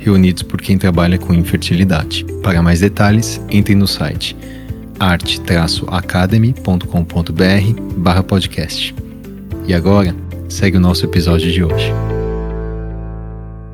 reunidos por quem trabalha com infertilidade. Para mais detalhes, entre no site arte-academy.com.br podcast. E agora, segue o nosso episódio de hoje.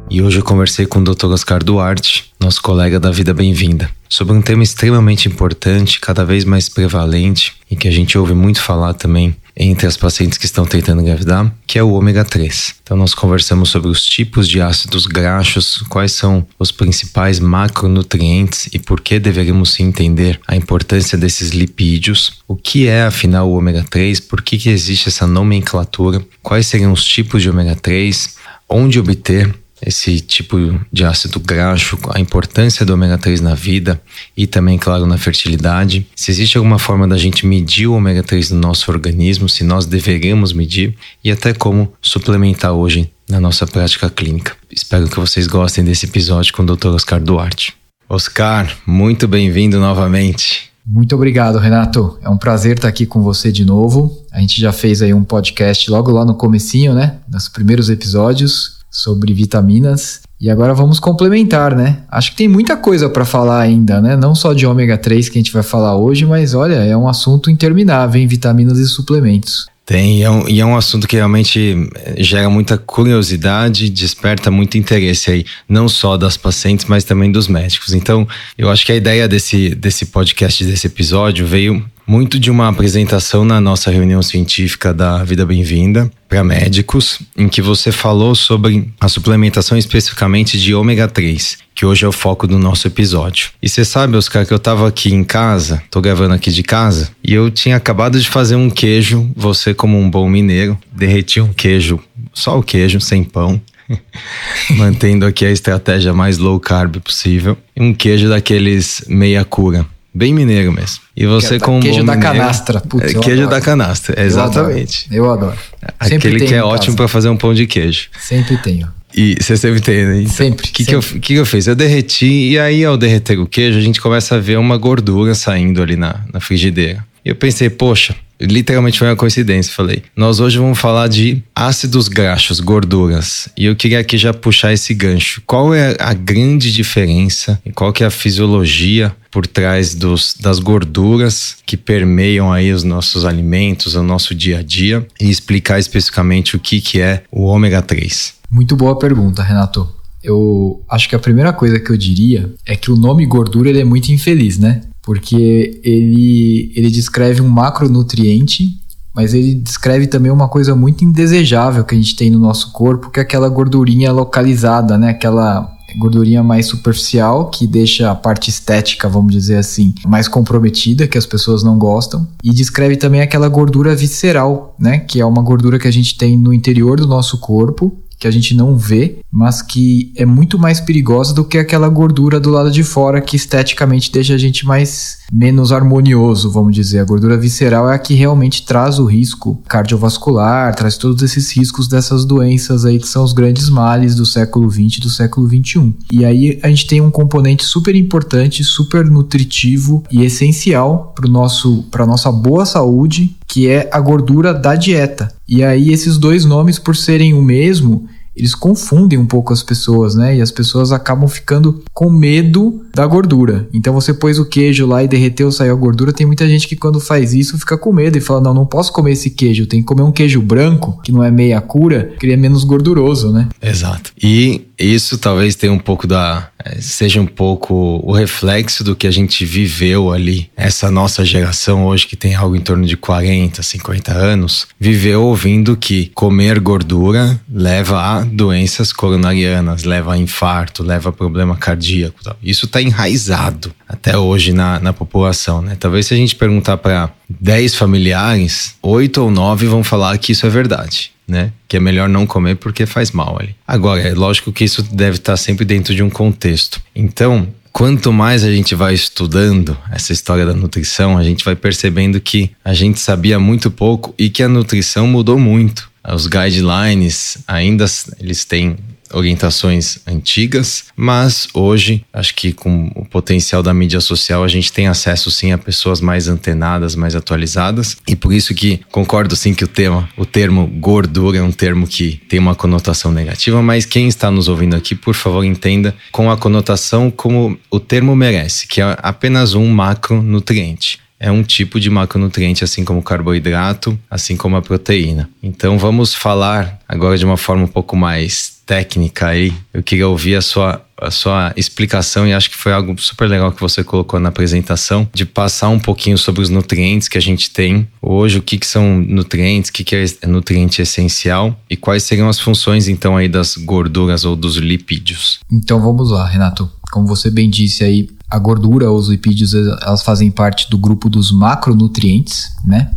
E hoje eu conversei com o Dr. Oscar Duarte, nosso colega da Vida Bem-vinda, sobre um tema extremamente importante, cada vez mais prevalente e que a gente ouve muito falar também entre as pacientes que estão tentando engravidar, que é o ômega 3. Então nós conversamos sobre os tipos de ácidos graxos, quais são os principais macronutrientes e por que deveríamos entender a importância desses lipídios, o que é afinal o ômega 3, por que, que existe essa nomenclatura, quais seriam os tipos de ômega 3, onde obter esse tipo de ácido graxo, a importância do ômega 3 na vida e também, claro, na fertilidade. Se existe alguma forma da gente medir o ômega 3 no nosso organismo, se nós deveremos medir e até como suplementar hoje na nossa prática clínica. Espero que vocês gostem desse episódio com o Dr. Oscar Duarte. Oscar, muito bem-vindo novamente. Muito obrigado, Renato. É um prazer estar aqui com você de novo. A gente já fez aí um podcast logo lá no comecinho, né? Nos primeiros episódios sobre vitaminas. E agora vamos complementar, né? Acho que tem muita coisa para falar ainda, né? Não só de ômega 3 que a gente vai falar hoje, mas olha, é um assunto interminável em vitaminas e suplementos. Tem, e é, um, e é um assunto que realmente eh, gera muita curiosidade, desperta muito interesse aí, não só das pacientes, mas também dos médicos. Então, eu acho que a ideia desse, desse podcast, desse episódio, veio muito de uma apresentação na nossa reunião científica da Vida Bem-vinda para médicos, em que você falou sobre a suplementação especificamente de ômega 3, que hoje é o foco do nosso episódio. E você sabe, Oscar, que eu estava aqui em casa, tô gravando aqui de casa, e eu tinha acabado de fazer um queijo, você como um bom mineiro, derreti um queijo, só o queijo, sem pão, mantendo aqui a estratégia mais low carb possível, um queijo daqueles meia cura Bem mineiro mesmo. E você com Queijo da mineiro, canastra. Putz, é, queijo da canastra, exatamente. Eu adoro. Eu adoro. Aquele que é ótimo para fazer um pão de queijo. Sempre tenho. E você sempre tem, né? Então, sempre. O que, que, eu, que, que eu fiz? Eu derreti, e aí ao derreter o queijo, a gente começa a ver uma gordura saindo ali na, na frigideira. E eu pensei, poxa, literalmente foi uma coincidência. Falei, nós hoje vamos falar de ácidos graxos, gorduras. E eu queria aqui já puxar esse gancho. Qual é a grande diferença e qual que é a fisiologia por trás dos, das gorduras que permeiam aí os nossos alimentos, o nosso dia a dia e explicar especificamente o que, que é o ômega 3? Muito boa pergunta, Renato eu acho que a primeira coisa que eu diria é que o nome gordura ele é muito infeliz, né? Porque ele, ele descreve um macronutriente, mas ele descreve também uma coisa muito indesejável que a gente tem no nosso corpo, que é aquela gordurinha localizada, né? Aquela gordurinha mais superficial que deixa a parte estética, vamos dizer assim, mais comprometida, que as pessoas não gostam, e descreve também aquela gordura visceral, né, que é uma gordura que a gente tem no interior do nosso corpo que a gente não vê, mas que é muito mais perigosa do que aquela gordura do lado de fora que esteticamente deixa a gente mais menos harmonioso, vamos dizer. A gordura visceral é a que realmente traz o risco cardiovascular, traz todos esses riscos dessas doenças aí que são os grandes males do século 20 e do século 21. E aí a gente tem um componente super importante, super nutritivo e essencial para nosso para nossa boa saúde, que é a gordura da dieta. E aí esses dois nomes por serem o mesmo, eles confundem um pouco as pessoas, né? E as pessoas acabam ficando com medo da gordura. Então você pôs o queijo lá e derreteu, saiu a gordura. Tem muita gente que quando faz isso fica com medo e fala: "Não, não posso comer esse queijo, tem que comer um queijo branco, que não é meia cura, que ele é menos gorduroso, né?" Exato. E isso talvez tenha um pouco da é, seja um pouco o reflexo do que a gente viveu ali. Essa nossa geração hoje que tem algo em torno de 40, 50 anos, viveu ouvindo que comer gordura leva a doenças coronarianas, leva a infarto, leva a problema cardíaco. Tal. Isso está enraizado até hoje na, na população, né? Talvez se a gente perguntar para 10 familiares, 8 ou 9 vão falar que isso é verdade. né? Que é melhor não comer porque faz mal ali. Agora, é lógico que isso deve estar sempre dentro de um contexto. Então, quanto mais a gente vai estudando essa história da nutrição, a gente vai percebendo que a gente sabia muito pouco e que a nutrição mudou muito. Os guidelines ainda eles têm orientações antigas, mas hoje acho que com o potencial da mídia social a gente tem acesso sim a pessoas mais antenadas, mais atualizadas e por isso que concordo sim que o tema, o termo gordura é um termo que tem uma conotação negativa, mas quem está nos ouvindo aqui, por favor, entenda com a conotação como o termo merece, que é apenas um macronutriente é um tipo de macronutriente, assim como o carboidrato, assim como a proteína. Então vamos falar agora de uma forma um pouco mais técnica aí. Eu queria ouvir a sua, a sua explicação e acho que foi algo super legal que você colocou na apresentação, de passar um pouquinho sobre os nutrientes que a gente tem hoje, o que, que são nutrientes, o que, que é nutriente essencial e quais seriam as funções então aí das gorduras ou dos lipídios. Então vamos lá, Renato. Como você bem disse aí, a gordura ou os lipídios elas fazem parte do grupo dos macronutrientes, né?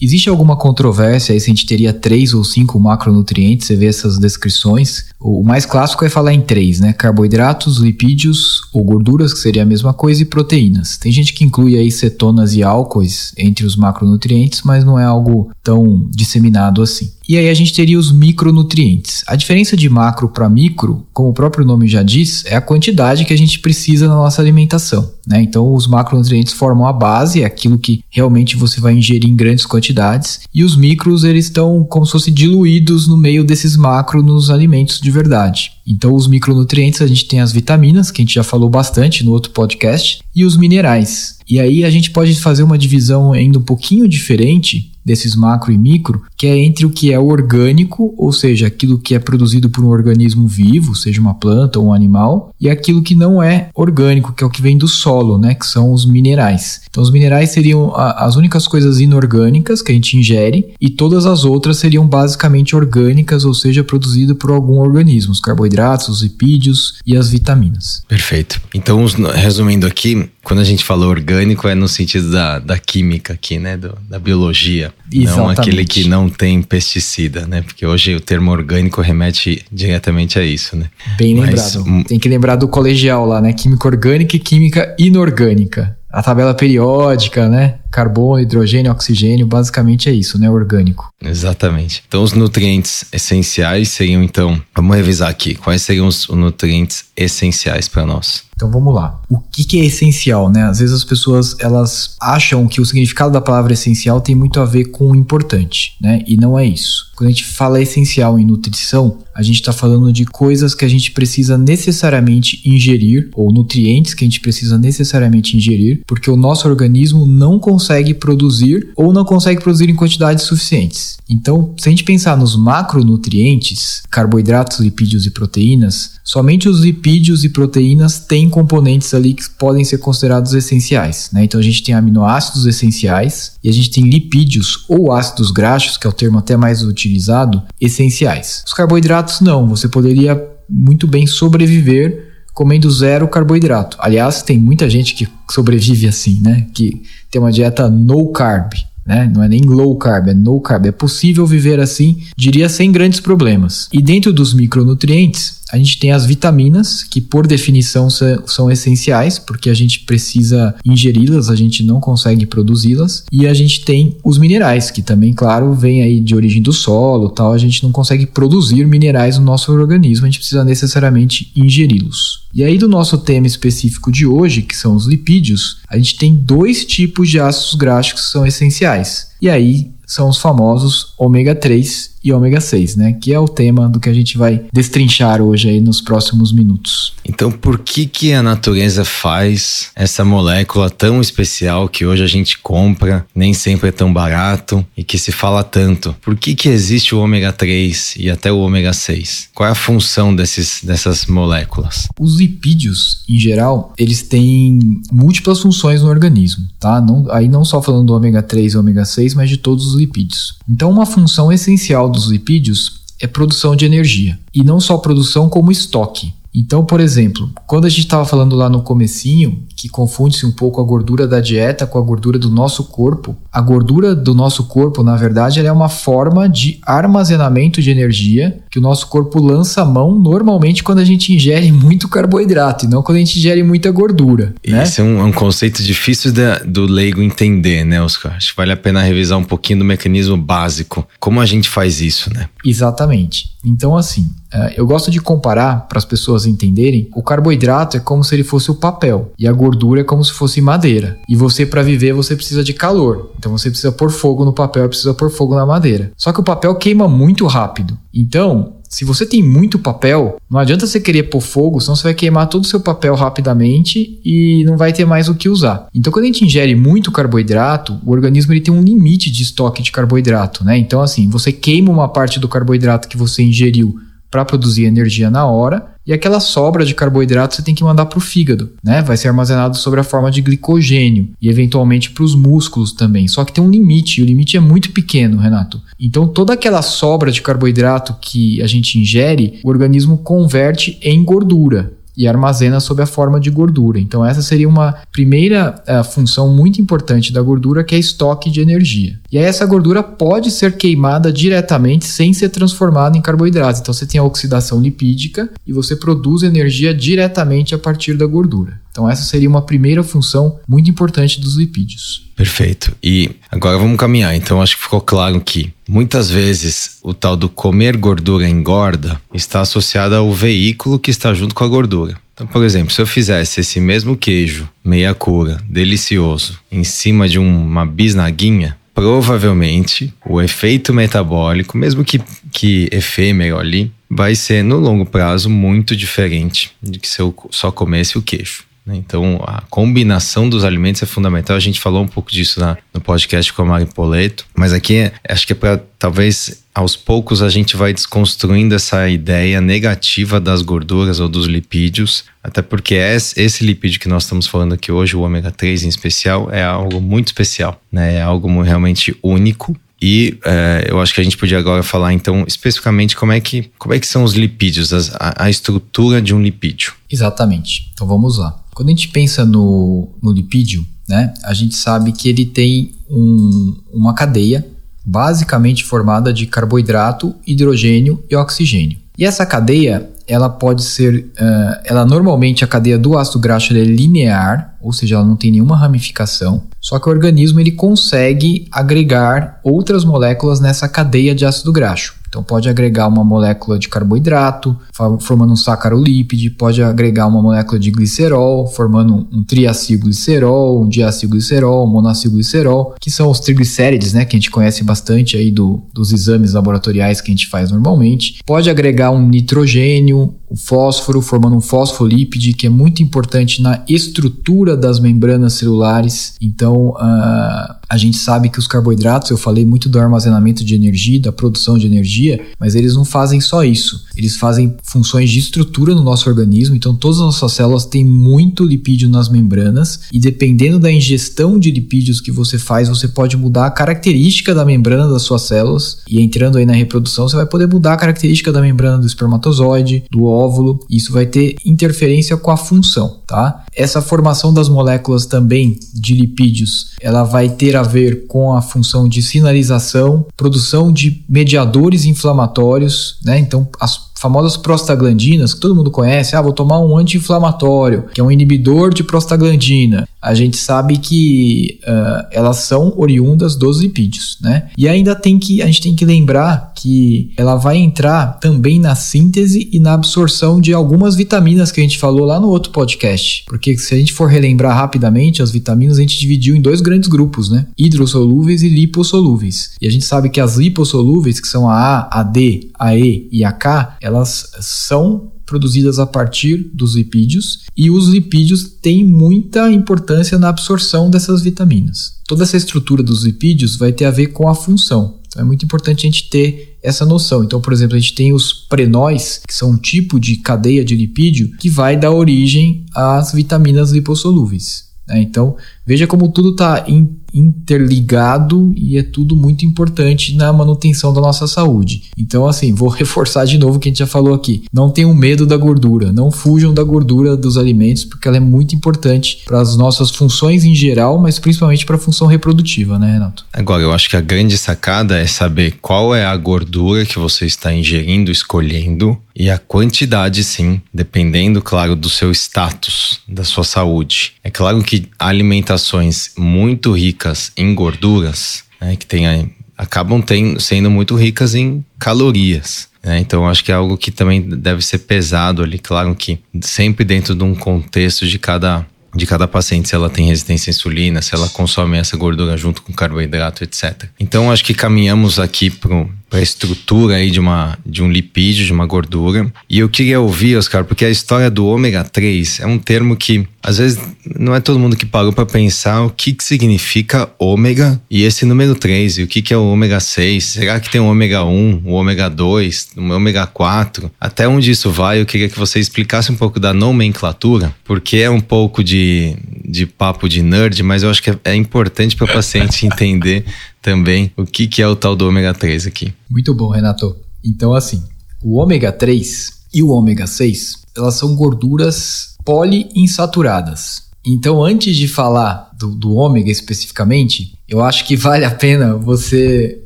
Existe alguma controvérsia aí se a gente teria três ou cinco macronutrientes? Você vê essas descrições. O mais clássico é falar em três, né? Carboidratos, lipídios ou gorduras, que seria a mesma coisa, e proteínas. Tem gente que inclui aí cetonas e álcoois entre os macronutrientes, mas não é algo tão disseminado assim. E aí a gente teria os micronutrientes. A diferença de macro para micro, como o próprio nome já diz, é a quantidade que a gente precisa na nossa alimentação. Né? Então, os macronutrientes formam a base, é aquilo que realmente você vai ingerir em grandes quantidades, e os micros eles estão como se fossem diluídos no meio desses macros nos alimentos de verdade. Então, os micronutrientes a gente tem as vitaminas, que a gente já falou bastante no outro podcast, e os minerais. E aí a gente pode fazer uma divisão ainda um pouquinho diferente desses macro e micro, que é entre o que é orgânico, ou seja, aquilo que é produzido por um organismo vivo, seja uma planta ou um animal, e aquilo que não é orgânico, que é o que vem do solo, né, que são os minerais. Então os minerais seriam a, as únicas coisas inorgânicas que a gente ingere e todas as outras seriam basicamente orgânicas, ou seja, produzidas por algum organismo, os carboidratos, os lipídios e as vitaminas. Perfeito. Então, resumindo aqui, quando a gente fala orgânico é no sentido da, da química aqui, né? Do, da biologia. Exatamente. Não aquele que não tem pesticida, né? Porque hoje o termo orgânico remete diretamente a isso, né? Bem Mas, lembrado. Tem que lembrar do colegial lá, né? Química orgânica e química inorgânica a tabela periódica, né? Carbono, hidrogênio, oxigênio, basicamente é isso, né? Orgânico. Exatamente. Então, os nutrientes essenciais seriam, então, vamos revisar aqui. Quais seriam os nutrientes essenciais para nós? Então vamos lá. O que, que, é essencial, né? Às vezes as pessoas elas acham que o significado da palavra essencial tem muito a ver com importante, né? E não é isso. Quando a gente fala essencial em nutrição, a gente está falando de coisas que a gente precisa necessariamente ingerir, ou nutrientes que a gente precisa necessariamente ingerir, porque o nosso organismo não consegue produzir ou não consegue produzir em quantidades suficientes. Então, se a gente pensar nos macronutrientes, carboidratos, lipídios e proteínas, somente os lipídios e proteínas têm componentes ali que podem ser considerados essenciais. Né? Então, a gente tem aminoácidos essenciais e a gente tem lipídios ou ácidos graxos, que é o termo até mais utilizado, essenciais. Os carboidratos não, você poderia muito bem sobreviver comendo zero carboidrato. Aliás, tem muita gente que sobrevive assim, né? Que tem uma dieta no carb né? Não é nem low carb, é no carb. É possível viver assim, diria, sem grandes problemas. E dentro dos micronutrientes, a gente tem as vitaminas, que por definição são essenciais, porque a gente precisa ingeri-las, a gente não consegue produzi-las. E a gente tem os minerais, que também, claro, vem aí de origem do solo, tal, a gente não consegue produzir minerais no nosso organismo, a gente precisa necessariamente ingeri-los. E aí do nosso tema específico de hoje, que são os lipídios, a gente tem dois tipos de ácidos graxos que são essenciais. E aí são os famosos ômega 3 e ômega 6, né? Que é o tema do que a gente vai destrinchar hoje aí nos próximos minutos. Então, por que que a natureza faz essa molécula tão especial que hoje a gente compra, nem sempre é tão barato e que se fala tanto? Por que que existe o ômega 3 e até o ômega 6? Qual é a função desses, dessas moléculas? Os lipídios, em geral, eles têm múltiplas funções no organismo, tá? Não, aí não só falando do ômega 3 e ômega 6, mas de todos os lipídios. Então, uma função essencial dos lipídios é produção de energia. E não só produção, como estoque. Então, por exemplo, quando a gente estava falando lá no comecinho, que confunde-se um pouco a gordura da dieta com a gordura do nosso corpo, a gordura do nosso corpo, na verdade, é uma forma de armazenamento de energia que o nosso corpo lança a mão normalmente quando a gente ingere muito carboidrato e não quando a gente ingere muita gordura. Né? Esse é um, é um conceito difícil de, do leigo entender, né, Oscar? Acho que vale a pena revisar um pouquinho do mecanismo básico. Como a gente faz isso, né? Exatamente. Então, assim, é, eu gosto de comparar para as pessoas entenderem: o carboidrato é como se ele fosse o papel e a gordura é como se fosse madeira. E você, para viver, você precisa de calor. Então, você precisa pôr fogo no papel, precisa pôr fogo na madeira. Só que o papel queima muito rápido. Então, se você tem muito papel, não adianta você querer pôr fogo, senão você vai queimar todo o seu papel rapidamente e não vai ter mais o que usar. Então, quando a gente ingere muito carboidrato, o organismo ele tem um limite de estoque de carboidrato, né? Então, assim, você queima uma parte do carboidrato que você ingeriu para produzir energia na hora, e aquela sobra de carboidrato você tem que mandar para o fígado, né? Vai ser armazenado sob a forma de glicogênio e eventualmente para os músculos também. Só que tem um limite, e o limite é muito pequeno, Renato. Então toda aquela sobra de carboidrato que a gente ingere, o organismo converte em gordura e armazena sob a forma de gordura. Então, essa seria uma primeira uh, função muito importante da gordura, que é estoque de energia. E aí, essa gordura pode ser queimada diretamente sem ser transformada em carboidratos. Então, você tem a oxidação lipídica e você produz energia diretamente a partir da gordura. Então, essa seria uma primeira função muito importante dos lipídios. Perfeito. E agora vamos caminhar. Então, acho que ficou claro que muitas vezes o tal do comer gordura engorda está associado ao veículo que está junto com a gordura. Então, por exemplo, se eu fizesse esse mesmo queijo, meia cura, delicioso, em cima de uma bisnaguinha, provavelmente o efeito metabólico, mesmo que, que efêmero ali, vai ser no longo prazo muito diferente de que se eu só comesse o queijo. Né? Então, a combinação dos alimentos é fundamental. A gente falou um pouco disso na, no podcast com a Mari Poleto, mas aqui acho que é para talvez aos poucos a gente vai desconstruindo essa ideia negativa das gorduras ou dos lipídios, até porque esse lipídio que nós estamos falando aqui hoje, o ômega 3 em especial, é algo muito especial, né? É algo realmente único e é, eu acho que a gente podia agora falar, então, especificamente como é que, como é que são os lipídios, a, a, estrutura de um lipídio. Exatamente. Então vamos lá. Quando a gente pensa no, no lipídio, né, a gente sabe que ele tem um, uma cadeia basicamente formada de carboidrato, hidrogênio e oxigênio. E essa cadeia, ela pode ser, uh, ela normalmente a cadeia do ácido graxo é linear, ou seja, ela não tem nenhuma ramificação. Só que o organismo ele consegue agregar outras moléculas nessa cadeia de ácido graxo. Então pode agregar uma molécula de carboidrato, formando um sacarolípide, pode agregar uma molécula de glicerol, formando um triacilglicerol, um diacilglicerol, um monacilglicerol, que são os triglicérides, né, que a gente conhece bastante aí do, dos exames laboratoriais que a gente faz normalmente. Pode agregar um nitrogênio, o fósforo, formando um fosfolípide, que é muito importante na estrutura das membranas celulares. Então, uh, a gente sabe que os carboidratos, eu falei muito do armazenamento de energia, da produção de energia, mas eles não fazem só isso. Eles fazem funções de estrutura no nosso organismo. Então, todas as nossas células têm muito lipídio nas membranas, e dependendo da ingestão de lipídios que você faz, você pode mudar a característica da membrana das suas células. E entrando aí na reprodução, você vai poder mudar a característica da membrana do espermatozoide, do óvulo óvulo, isso vai ter interferência com a função, tá? Essa formação das moléculas também de lipídios, ela vai ter a ver com a função de sinalização, produção de mediadores inflamatórios, né? Então, as famosas prostaglandinas, que todo mundo conhece, ah, vou tomar um anti-inflamatório, que é um inibidor de prostaglandina. A gente sabe que uh, elas são oriundas dos lipídios, né? E ainda tem que a gente tem que lembrar que ela vai entrar também na síntese e na absorção de algumas vitaminas que a gente falou lá no outro podcast. Porque se a gente for relembrar rapidamente, as vitaminas a gente dividiu em dois grandes grupos, né? Hidrossolúveis e lipossolúveis. E a gente sabe que as lipossolúveis, que são a A, a D, a E e a K, elas são produzidas a partir dos lipídios e os lipídios têm muita importância na absorção dessas vitaminas. Toda essa estrutura dos lipídios vai ter a ver com a função. Então é muito importante a gente ter essa noção. Então, por exemplo, a gente tem os prenóis, que são um tipo de cadeia de lipídio que vai dar origem às vitaminas lipossolúveis. Né? Então, veja como tudo está in, interligado e é tudo muito importante na manutenção da nossa saúde. Então, assim, vou reforçar de novo o que a gente já falou aqui. Não tenham medo da gordura, não fujam da gordura dos alimentos, porque ela é muito importante para as nossas funções em geral, mas principalmente para a função reprodutiva, né, Renato? Agora, eu acho que a grande sacada é saber qual é a gordura que você está ingerindo, escolhendo, e a quantidade, sim, dependendo, claro, do seu status, da sua saúde. É claro que alimentações muito ricas em gorduras, né, que tem, acabam tem, sendo muito ricas em calorias. Né? Então, acho que é algo que também deve ser pesado ali. Claro que sempre dentro de um contexto de cada de cada paciente, se ela tem resistência à insulina, se ela consome essa gordura junto com carboidrato, etc. Então, acho que caminhamos aqui para a estrutura aí de, uma, de um lipídio, de uma gordura. E eu queria ouvir, Oscar, porque a história do ômega 3 é um termo que às vezes não é todo mundo que parou para pensar o que, que significa ômega e esse número 3 e o que, que é o ômega 6. Será que tem o ômega 1, o ômega 2, o ômega 4? Até onde isso vai? Eu queria que você explicasse um pouco da nomenclatura, porque é um pouco de, de papo de nerd, mas eu acho que é, é importante para o paciente entender também o que, que é o tal do ômega 3 aqui. Muito bom, Renato. Então, assim, o ômega 3 e o ômega 6, elas são gorduras poliinsaturadas. Então, antes de falar do, do ômega especificamente, eu acho que vale a pena você.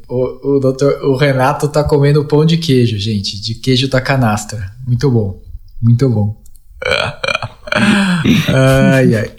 O, o, doutor, o Renato tá comendo pão de queijo, gente, de queijo da canastra. Muito bom, muito bom. ai, ai.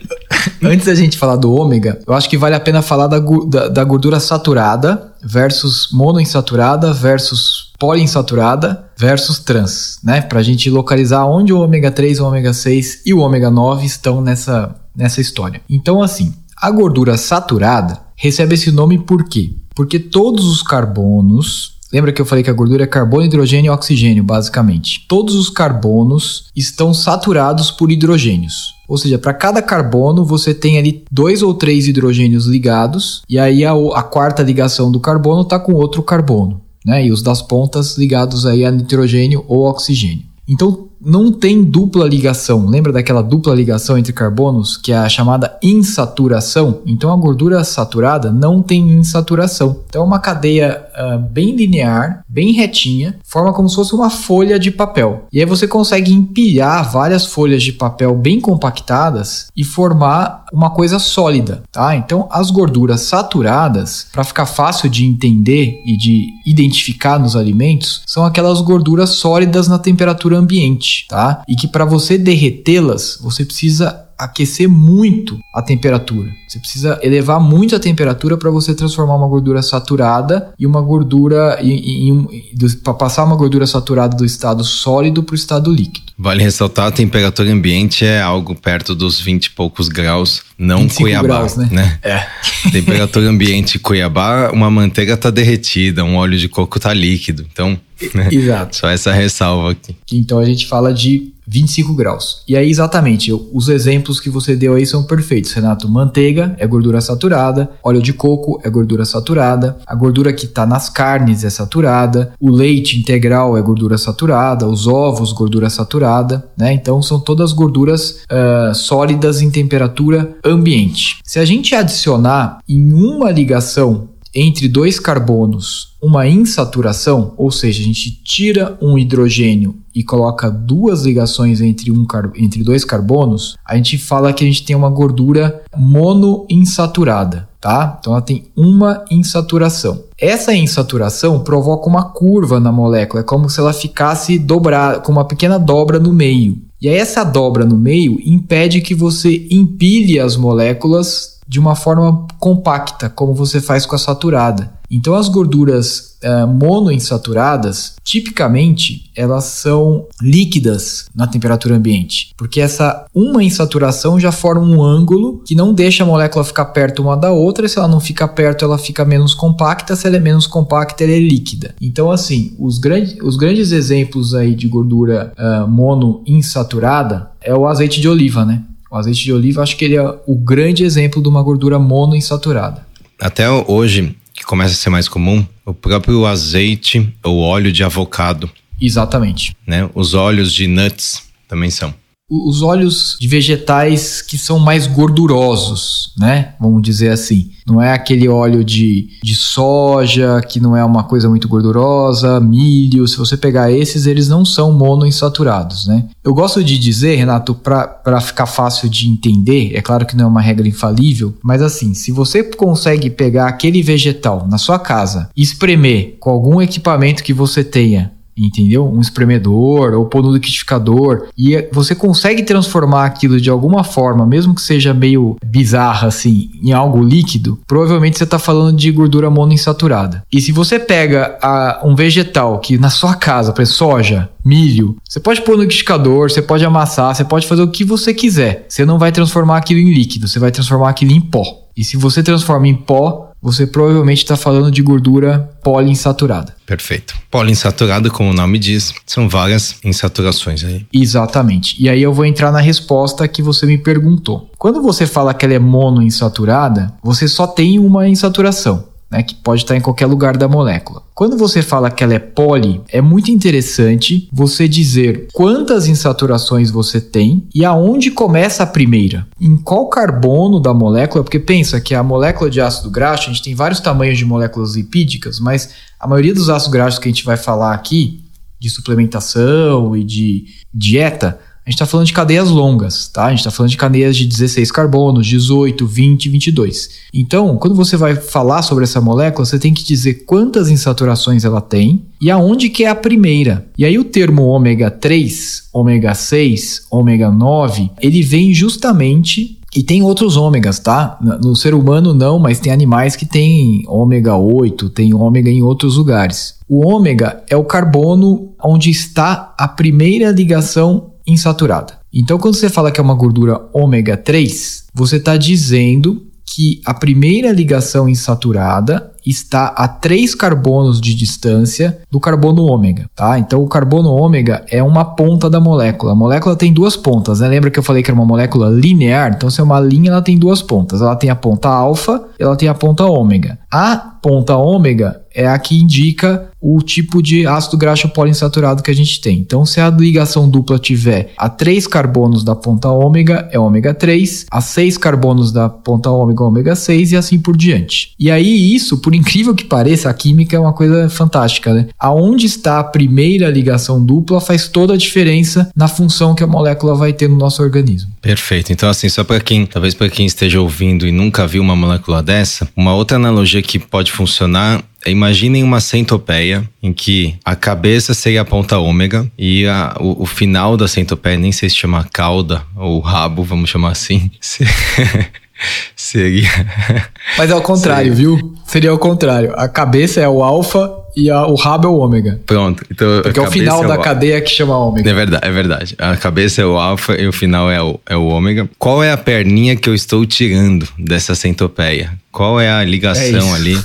Antes da gente falar do ômega, eu acho que vale a pena falar da, da, da gordura saturada versus monoinsaturada versus poliinsaturada versus trans, né? Para a gente localizar onde o ômega 3, o ômega 6 e o ômega 9 estão nessa, nessa história. Então, assim, a gordura saturada recebe esse nome por quê? Porque todos os carbonos Lembra que eu falei que a gordura é carbono, hidrogênio e oxigênio, basicamente. Todos os carbonos estão saturados por hidrogênios. Ou seja, para cada carbono você tem ali dois ou três hidrogênios ligados, e aí a, a quarta ligação do carbono está com outro carbono né? E os das pontas ligados aí a nitrogênio ou oxigênio. Então, não tem dupla ligação. Lembra daquela dupla ligação entre carbonos, que é a chamada insaturação? Então a gordura saturada não tem insaturação. Então é uma cadeia uh, bem linear, bem retinha, forma como se fosse uma folha de papel. E aí você consegue empilhar várias folhas de papel bem compactadas e formar uma coisa sólida, tá? Então as gorduras saturadas, para ficar fácil de entender e de identificar nos alimentos, são aquelas gorduras sólidas na temperatura ambiente tá? E que para você derretê-las, você precisa aquecer muito a temperatura. Você precisa elevar muito a temperatura para você transformar uma gordura saturada e uma gordura para passar uma gordura saturada do estado sólido para o estado líquido. Vale ressaltar a temperatura ambiente é algo perto dos 20 e poucos graus, não Cuiabá, graus, né? né? É. Temperatura ambiente Cuiabá, uma manteiga está derretida, um óleo de coco está líquido. Então, né? Exato. Só essa ressalva aqui. Então a gente fala de 25 graus. E aí, exatamente, os exemplos que você deu aí são perfeitos, Renato. Manteiga é gordura saturada, óleo de coco é gordura saturada, a gordura que está nas carnes é saturada, o leite integral é gordura saturada, os ovos, gordura saturada, né? Então, são todas gorduras uh, sólidas em temperatura ambiente. Se a gente adicionar em uma ligação entre dois carbonos uma insaturação, ou seja, a gente tira um hidrogênio e coloca duas ligações entre, um entre dois carbonos, a gente fala que a gente tem uma gordura monoinsaturada, tá? Então ela tem uma insaturação. Essa insaturação provoca uma curva na molécula, é como se ela ficasse dobrada, com uma pequena dobra no meio. E aí essa dobra no meio impede que você empilhe as moléculas de uma forma compacta, como você faz com a saturada. Então, as gorduras uh, monoinsaturadas, tipicamente, elas são líquidas na temperatura ambiente, porque essa uma insaturação já forma um ângulo que não deixa a molécula ficar perto uma da outra. Se ela não fica perto, ela fica menos compacta. Se ela é menos compacta, ela é líquida. Então, assim, os, grande, os grandes exemplos aí de gordura uh, monoinsaturada é o azeite de oliva, né? O azeite de oliva, acho que ele é o grande exemplo de uma gordura monoinsaturada. Até hoje, que começa a ser mais comum, o próprio azeite ou óleo de avocado. Exatamente. Né? Os óleos de nuts também são. Os óleos de vegetais que são mais gordurosos, né? Vamos dizer assim. Não é aquele óleo de, de soja, que não é uma coisa muito gordurosa, milho. Se você pegar esses, eles não são monoinsaturados, né? Eu gosto de dizer, Renato, para ficar fácil de entender, é claro que não é uma regra infalível, mas assim, se você consegue pegar aquele vegetal na sua casa espremer com algum equipamento que você tenha entendeu? Um espremedor ou pôr no liquidificador e você consegue transformar aquilo de alguma forma, mesmo que seja meio bizarra assim, em algo líquido, provavelmente você está falando de gordura monoinsaturada. E se você pega a, um vegetal que na sua casa, por exemplo, soja, milho, você pode pôr no liquidificador, você pode amassar, você pode fazer o que você quiser. Você não vai transformar aquilo em líquido, você vai transformar aquilo em pó. E se você transforma em pó, você provavelmente está falando de gordura poliinsaturada. Perfeito. Poliinsaturada, como o nome diz, são várias insaturações aí. Exatamente. E aí eu vou entrar na resposta que você me perguntou. Quando você fala que ela é monoinsaturada, você só tem uma insaturação né, que pode estar em qualquer lugar da molécula. Quando você fala que ela é poli, é muito interessante você dizer quantas insaturações você tem e aonde começa a primeira. Em qual carbono da molécula, porque pensa que a molécula de ácido graxo, a gente tem vários tamanhos de moléculas lipídicas, mas a maioria dos ácidos graxos que a gente vai falar aqui, de suplementação e de dieta, a gente está falando de cadeias longas, tá? A gente está falando de cadeias de 16 carbonos, 18, 20, 22. Então, quando você vai falar sobre essa molécula, você tem que dizer quantas insaturações ela tem e aonde que é a primeira. E aí o termo ômega 3, ômega 6, ômega 9, ele vem justamente e tem outros ômegas, tá? No ser humano não, mas tem animais que têm ômega 8, tem ômega em outros lugares. O ômega é o carbono onde está a primeira ligação insaturada. Então, quando você fala que é uma gordura ômega 3, você está dizendo que a primeira ligação insaturada está a 3 carbonos de distância do carbono ômega, tá? Então o carbono ômega é uma ponta da molécula. A molécula tem duas pontas, né? Lembra que eu falei que era uma molécula linear? Então se é uma linha, ela tem duas pontas. Ela tem a ponta alfa, ela tem a ponta ômega. A ponta ômega é a que indica o tipo de ácido graxo poliinsaturado que a gente tem. Então, se a ligação dupla tiver a 3 carbonos da ponta ômega, é ômega 3, a 6 carbonos da ponta ômega, ômega 6 e assim por diante. E aí, isso, por incrível que pareça, a química é uma coisa fantástica, né? Aonde está a primeira ligação dupla faz toda a diferença na função que a molécula vai ter no nosso organismo. Perfeito. Então, assim, só para quem, talvez para quem esteja ouvindo e nunca viu uma molécula dessa, uma outra analogia que pode funcionar Imaginem uma centopeia em que a cabeça seria a ponta ômega e a, o, o, final da centopeia, nem sei se chama cauda ou rabo, vamos chamar assim, seria. Mas é o contrário, seria. viu? Seria o contrário. A cabeça é o alfa e a, o rabo é o ômega. Pronto. Então, Porque é o final é da cadeia que chama ômega. É verdade, é verdade. A cabeça é o alfa e o final é o, é o ômega. Qual é a perninha que eu estou tirando dessa centopeia? Qual é a ligação é ali,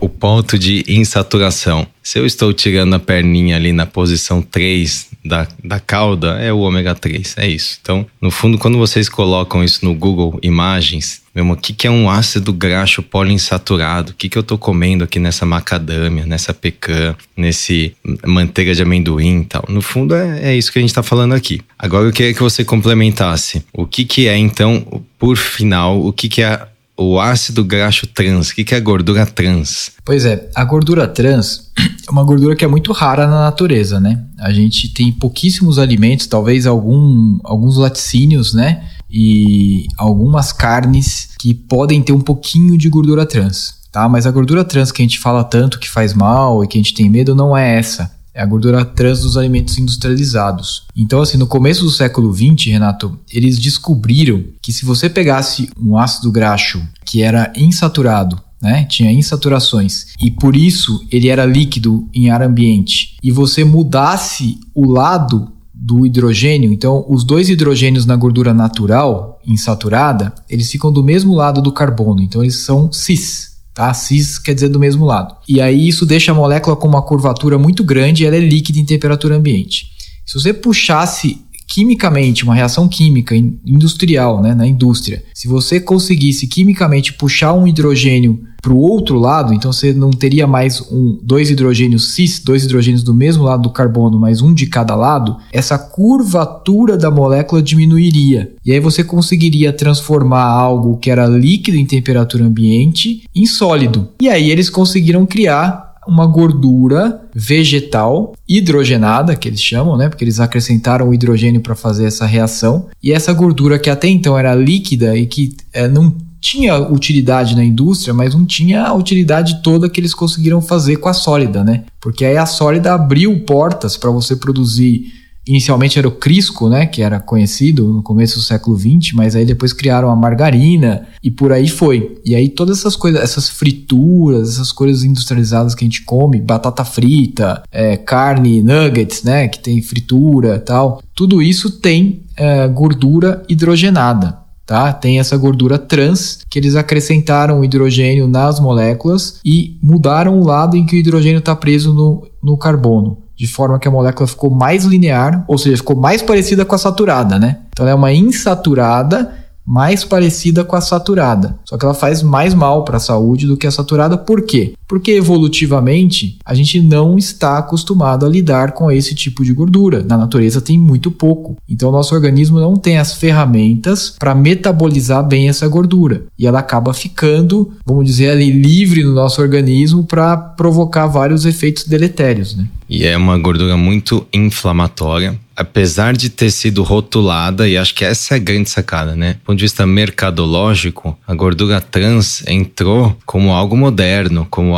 o ponto de insaturação? Se eu estou tirando a perninha ali na posição 3 da, da cauda, é o ômega 3, é isso. Então, no fundo, quando vocês colocam isso no Google Imagens, mesmo, o que, que é um ácido graxo poliinsaturado? O que, que eu estou comendo aqui nessa macadâmia, nessa pecan, nesse manteiga de amendoim e tal? No fundo, é, é isso que a gente está falando aqui. Agora, eu queria que você complementasse. O que, que é, então, por final, o que, que é o ácido graxo trans. O que é gordura trans? Pois é, a gordura trans é uma gordura que é muito rara na natureza, né? A gente tem pouquíssimos alimentos, talvez algum, alguns laticínios, né? E algumas carnes que podem ter um pouquinho de gordura trans, tá? Mas a gordura trans que a gente fala tanto que faz mal e que a gente tem medo não é essa é a gordura trans dos alimentos industrializados. Então, assim, no começo do século XX, Renato, eles descobriram que se você pegasse um ácido graxo que era insaturado, né, tinha insaturações, e por isso ele era líquido em ar ambiente, e você mudasse o lado do hidrogênio, então os dois hidrogênios na gordura natural, insaturada, eles ficam do mesmo lado do carbono, então eles são cis tá? Cis quer dizer do mesmo lado. E aí isso deixa a molécula com uma curvatura muito grande e ela é líquida em temperatura ambiente. Se você puxasse quimicamente, uma reação química industrial, né, na indústria, se você conseguisse quimicamente puxar um hidrogênio para o outro lado, então você não teria mais um, dois hidrogênios cis, dois hidrogênios do mesmo lado do carbono, mas um de cada lado, essa curvatura da molécula diminuiria. E aí você conseguiria transformar algo que era líquido em temperatura ambiente em sólido. E aí eles conseguiram criar uma gordura vegetal hidrogenada, que eles chamam, né? Porque eles acrescentaram o hidrogênio para fazer essa reação. E essa gordura que até então era líquida e que é, não tinha utilidade na indústria, mas não tinha a utilidade toda que eles conseguiram fazer com a sólida, né? Porque aí a sólida abriu portas para você produzir Inicialmente era o Crisco, né, que era conhecido no começo do século XX, mas aí depois criaram a margarina e por aí foi. E aí todas essas coisas, essas frituras, essas coisas industrializadas que a gente come, batata frita, é, carne, nuggets, né, que tem fritura tal, tudo isso tem é, gordura hidrogenada. Tá? Tem essa gordura trans que eles acrescentaram o hidrogênio nas moléculas e mudaram o lado em que o hidrogênio está preso no, no carbono de forma que a molécula ficou mais linear, ou seja, ficou mais parecida com a saturada, né? Então ela é uma insaturada mais parecida com a saturada. Só que ela faz mais mal para a saúde do que a saturada. Por quê? Porque evolutivamente a gente não está acostumado a lidar com esse tipo de gordura. Na natureza tem muito pouco. Então nosso organismo não tem as ferramentas para metabolizar bem essa gordura. E ela acaba ficando, vamos dizer ali, livre no nosso organismo para provocar vários efeitos deletérios. Né? E é uma gordura muito inflamatória apesar de ter sido rotulada, e acho que essa é a grande sacada, né? Do ponto de vista mercadológico, a gordura trans entrou como algo moderno, como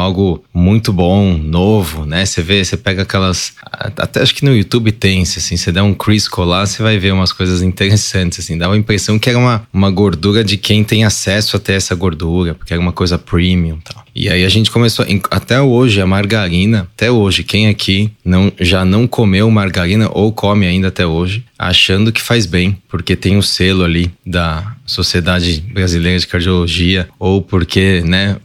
muito bom, novo, né? Você vê, você pega aquelas. Até acho que no YouTube tem, assim, você der um Crisco lá, você vai ver umas coisas interessantes, assim. Dá uma impressão que era uma, uma gordura de quem tem acesso até essa gordura, porque era uma coisa premium e tal. E aí a gente começou, até hoje, a margarina, até hoje, quem aqui não, já não comeu margarina ou come ainda até hoje, achando que faz bem, porque tem o selo ali da Sociedade Brasileira de Cardiologia, ou porque, né,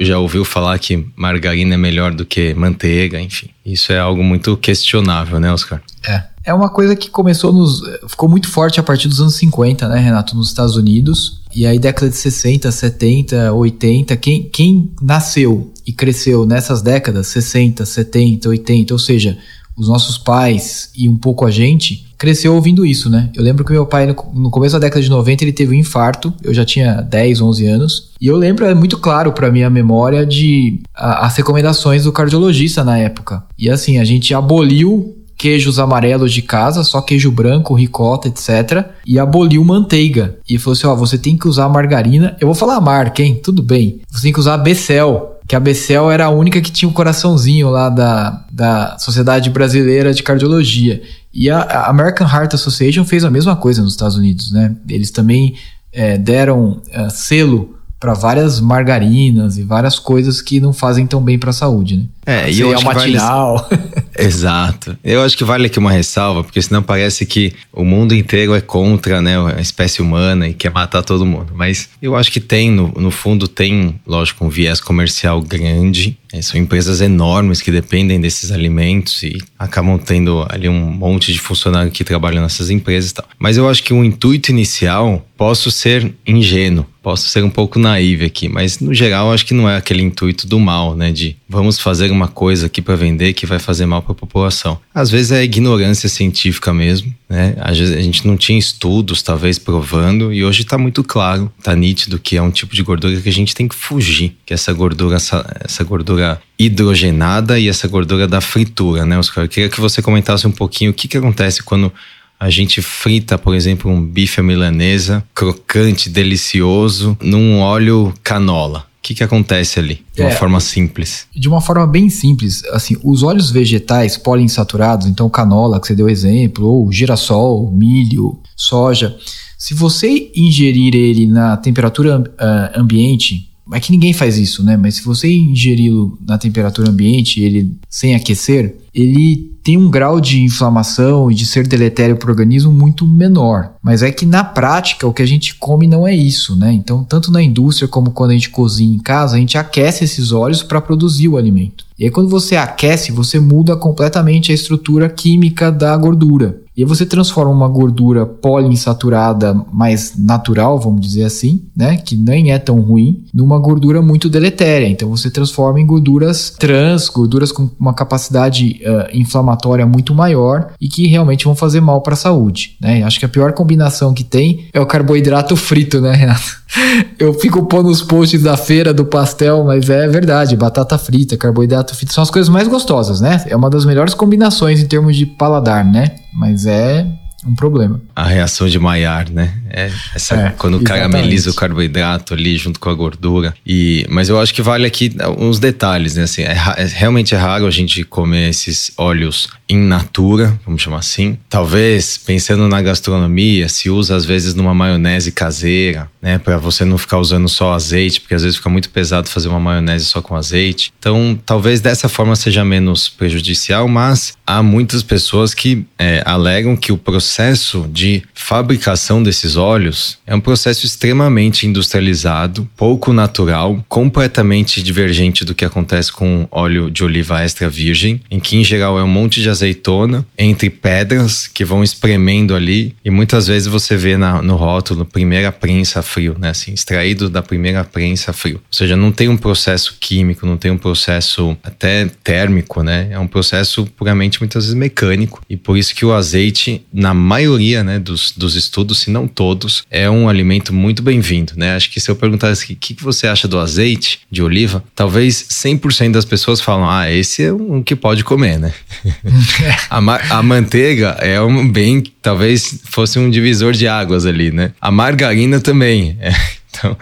já ouviu falar que margarina é melhor do que manteiga, enfim. Isso é algo muito questionável, né, Oscar? É. É uma coisa que começou nos. ficou muito forte a partir dos anos 50, né, Renato, nos Estados Unidos. E aí, década de 60, 70, 80, quem, quem nasceu e cresceu nessas décadas, 60, 70, 80, ou seja, os nossos pais e um pouco a gente, cresceu ouvindo isso, né? Eu lembro que meu pai, no, começo da década de 90, ele teve um infarto, eu já tinha 10, 11 anos, e eu lembro, é muito claro para minha memória, de a, as recomendações do cardiologista na época. E assim, a gente aboliu queijos amarelos de casa, só queijo branco, ricota, etc. E aboliu manteiga. E falou assim: ó, você tem que usar margarina. Eu vou falar a marca, hein? Tudo bem. Você tem que usar Becel. Que a Becel era a única que tinha o um coraçãozinho lá da, da Sociedade Brasileira de Cardiologia. E a, American Heart Association fez a mesma coisa nos Estados Unidos, né? Eles também é, deram é, selo para várias margarinas e várias coisas que não fazem tão bem para a saúde, né? É, e eu acho matinal. Vale... Exato. Eu acho que vale aqui uma ressalva, porque senão parece que o mundo inteiro é contra né, a espécie humana e quer matar todo mundo. Mas eu acho que tem, no, no fundo, tem, lógico, um viés comercial grande. É, são empresas enormes que dependem desses alimentos e acabam tendo ali um monte de funcionários que trabalham nessas empresas e tal. Mas eu acho que o intuito inicial, posso ser ingênuo, posso ser um pouco naive aqui, mas no geral acho que não é aquele intuito do mal, né? De vamos fazer uma coisa aqui para vender que vai fazer mal para a população. Às vezes é ignorância científica mesmo, né? Às vezes a gente não tinha estudos, talvez, provando, e hoje está muito claro, está nítido que é um tipo de gordura que a gente tem que fugir, que essa gordura, essa, essa gordura hidrogenada e essa gordura da fritura, né, Oscar? Eu queria que você comentasse um pouquinho o que, que acontece quando a gente frita, por exemplo, um bife à milanesa crocante, delicioso, num óleo canola. O que, que acontece ali? De uma é, forma simples. De uma forma bem simples. Assim, os óleos vegetais poliinsaturados, então canola, que você deu exemplo, ou girassol, milho, soja, se você ingerir ele na temperatura uh, ambiente, é que ninguém faz isso, né? Mas se você ingeri-lo na temperatura ambiente, ele sem aquecer, ele tem um grau de inflamação e de ser deletério para o organismo muito menor. Mas é que na prática o que a gente come não é isso, né? Então, tanto na indústria como quando a gente cozinha em casa, a gente aquece esses óleos para produzir o alimento. E aí, quando você aquece, você muda completamente a estrutura química da gordura. E você transforma uma gordura poliinsaturada mais natural, vamos dizer assim, né, que nem é tão ruim, numa gordura muito deletéria. Então você transforma em gorduras trans, gorduras com uma capacidade uh, inflamatória muito maior e que realmente vão fazer mal para a saúde, né? Acho que a pior combinação que tem é o carboidrato frito, né, Renato? Eu fico pondo os posts da feira do pastel, mas é verdade, batata frita, carboidrato frito são as coisas mais gostosas, né? É uma das melhores combinações em termos de paladar, né? Mas é um problema. A reação de Maillard, né? É, essa, é, quando exatamente. carameliza o carboidrato ali junto com a gordura. E, mas eu acho que vale aqui uns detalhes, né? Assim, é, é, realmente é raro a gente comer esses óleos in natura, vamos chamar assim. Talvez, pensando na gastronomia, se usa às vezes numa maionese caseira, né? Para você não ficar usando só azeite, porque às vezes fica muito pesado fazer uma maionese só com azeite. Então, talvez dessa forma seja menos prejudicial, mas há muitas pessoas que é, alegam que o processo de fabricação desses óleos é um processo extremamente industrializado, pouco natural, completamente divergente do que acontece com óleo de oliva extra virgem, em que em geral é um monte de azeitona entre pedras que vão espremendo ali e muitas vezes você vê na, no rótulo primeira prensa frio, né? Assim, extraído da primeira prensa frio. Ou seja, não tem um processo químico, não tem um processo até térmico, né? É um processo puramente muitas vezes mecânico e por isso que o azeite, na maioria né, dos, dos estudos, se não todos, é um alimento muito bem-vindo, né? Acho que se eu perguntasse o que, que você acha do azeite de oliva, talvez 100% das pessoas falam, ah, esse é um que pode comer, né? a, a manteiga é um bem, talvez fosse um divisor de águas ali, né? A margarina também. É, então,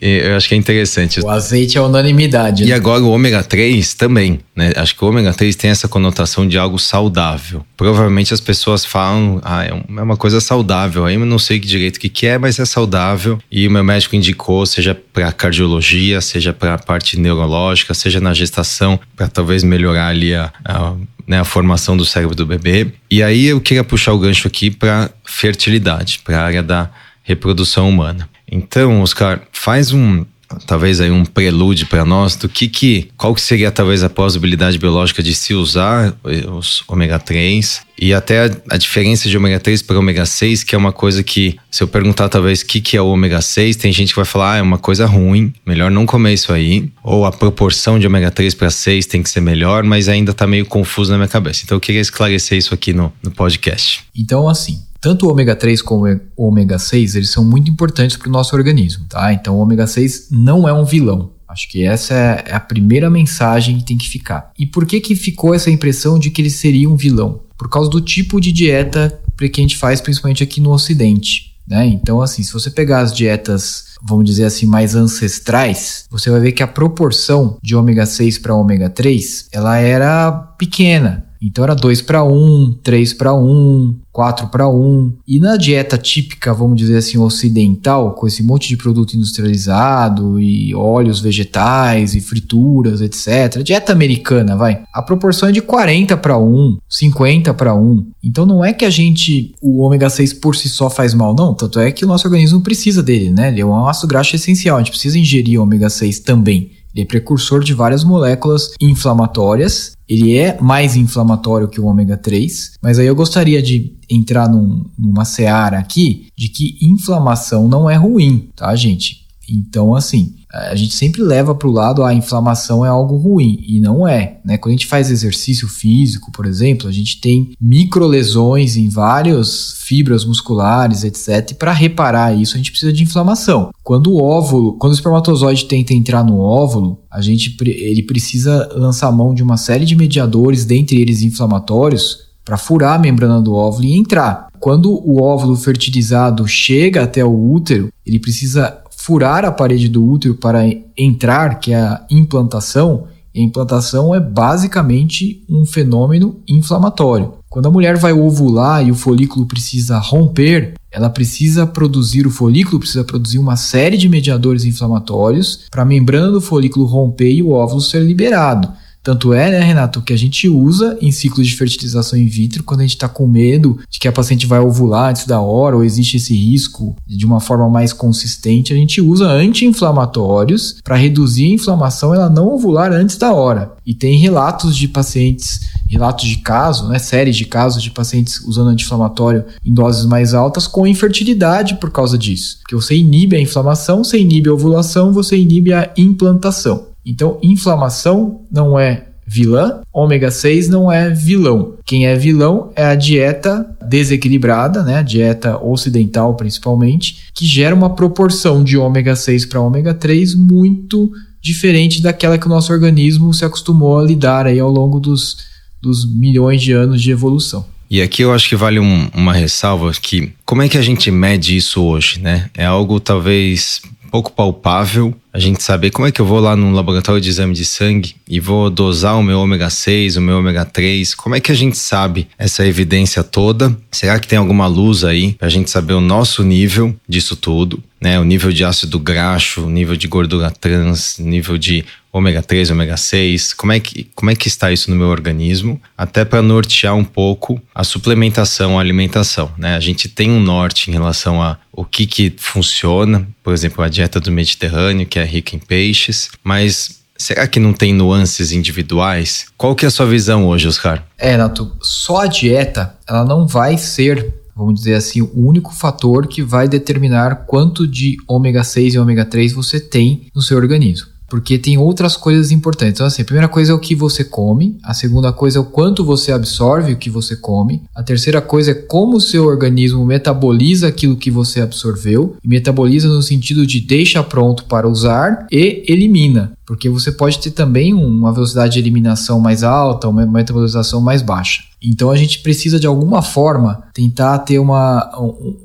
eu acho que é interessante. O azeite é unanimidade. E né? agora o ômega 3 também, né? Acho que o ômega 3 tem essa conotação de algo saudável. Provavelmente as pessoas falam, ah, é, é uma coisa saudável. Aí eu não sei direito o que, que é, mas é saudável. E o meu médico indicou, seja para cardiologia, seja para a parte neurológica, seja na gestação, para talvez melhorar ali a, a né, a formação do cérebro do bebê. E aí eu queria puxar o gancho aqui para fertilidade, para a área da reprodução humana. Então, Oscar, faz um talvez aí um prelúdio para nós do que que qual que seria talvez a possibilidade biológica de se usar os ômega 3 e até a, a diferença de ômega 3 para ômega 6, que é uma coisa que se eu perguntar talvez o que que é o ômega 6, tem gente que vai falar, ah, é uma coisa ruim, melhor não comer isso aí, ou a proporção de ômega 3 para 6 tem que ser melhor, mas ainda tá meio confuso na minha cabeça. Então eu queria esclarecer isso aqui no, no podcast. Então assim, tanto o ômega 3 como o ômega 6, eles são muito importantes para o nosso organismo, tá? Então o ômega 6 não é um vilão. Acho que essa é a primeira mensagem que tem que ficar. E por que que ficou essa impressão de que ele seria um vilão? Por causa do tipo de dieta que a gente faz, principalmente aqui no Ocidente. Né? Então, assim, se você pegar as dietas, vamos dizer assim, mais ancestrais, você vai ver que a proporção de ômega 6 para ômega 3 ela era pequena. Então era 2 para 1, 3 para 1, 4 para 1. E na dieta típica, vamos dizer assim, ocidental, com esse monte de produto industrializado e óleos vegetais e frituras, etc. Dieta americana, vai. A proporção é de 40 para 1, 50 para 1. Então não é que a gente, o ômega 6 por si só faz mal, não. Tanto é que o nosso organismo precisa dele, né? Ele é um ácido graxo essencial, a gente precisa ingerir ômega 6 também. Ele é precursor de várias moléculas inflamatórias. Ele é mais inflamatório que o ômega 3, mas aí eu gostaria de entrar num, numa seara aqui de que inflamação não é ruim, tá, gente? Então, assim, a gente sempre leva para o lado a inflamação é algo ruim e não é, né? Quando a gente faz exercício físico, por exemplo, a gente tem microlesões em várias fibras musculares, etc. E para reparar isso, a gente precisa de inflamação. Quando o óvulo, quando o espermatozoide tenta entrar no óvulo, a gente ele precisa lançar mão de uma série de mediadores, dentre eles inflamatórios, para furar a membrana do óvulo e entrar. Quando o óvulo fertilizado chega até o útero, ele precisa furar a parede do útero para entrar, que é a implantação, a implantação é basicamente um fenômeno inflamatório. Quando a mulher vai ovular e o folículo precisa romper, ela precisa produzir, o folículo precisa produzir uma série de mediadores inflamatórios para a membrana do folículo romper e o óvulo ser liberado. Tanto é, né, Renato, que a gente usa em ciclos de fertilização in vitro quando a gente está com medo de que a paciente vai ovular antes da hora ou existe esse risco de uma forma mais consistente, a gente usa anti-inflamatórios para reduzir a inflamação ela não ovular antes da hora. E tem relatos de pacientes relatos de casos, né, séries de casos de pacientes usando anti-inflamatório em doses mais altas com infertilidade por causa disso. Porque você inibe a inflamação, você inibe a ovulação, você inibe a implantação. Então, inflamação não é vilã, ômega 6 não é vilão. Quem é vilão é a dieta desequilibrada, né, a dieta ocidental principalmente, que gera uma proporção de ômega 6 para ômega 3 muito diferente daquela que o nosso organismo se acostumou a lidar aí ao longo dos, dos milhões de anos de evolução. E aqui eu acho que vale um, uma ressalva que como é que a gente mede isso hoje, né? É algo talvez pouco palpável a gente saber como é que eu vou lá no laboratório de exame de sangue e vou dosar o meu ômega 6, o meu ômega 3. Como é que a gente sabe essa evidência toda? Será que tem alguma luz aí para a gente saber o nosso nível disso tudo? Né, o nível de ácido graxo, o nível de gordura trans, nível de ômega 3, ômega 6, como é que, como é que está isso no meu organismo, até para nortear um pouco a suplementação, a alimentação, né? A gente tem um norte em relação a o que que funciona, por exemplo, a dieta do Mediterrâneo, que é rica em peixes, mas será que não tem nuances individuais? Qual que é a sua visão hoje, Oscar? É, Nato, só a dieta, ela não vai ser vamos dizer assim, o único fator que vai determinar quanto de ômega 6 e ômega 3 você tem no seu organismo porque tem outras coisas importantes. Então, assim, a primeira coisa é o que você come, a segunda coisa é o quanto você absorve o que você come, a terceira coisa é como o seu organismo metaboliza aquilo que você absorveu, e metaboliza no sentido de deixa pronto para usar e elimina, porque você pode ter também uma velocidade de eliminação mais alta, uma metabolização mais baixa. Então a gente precisa de alguma forma tentar ter uma,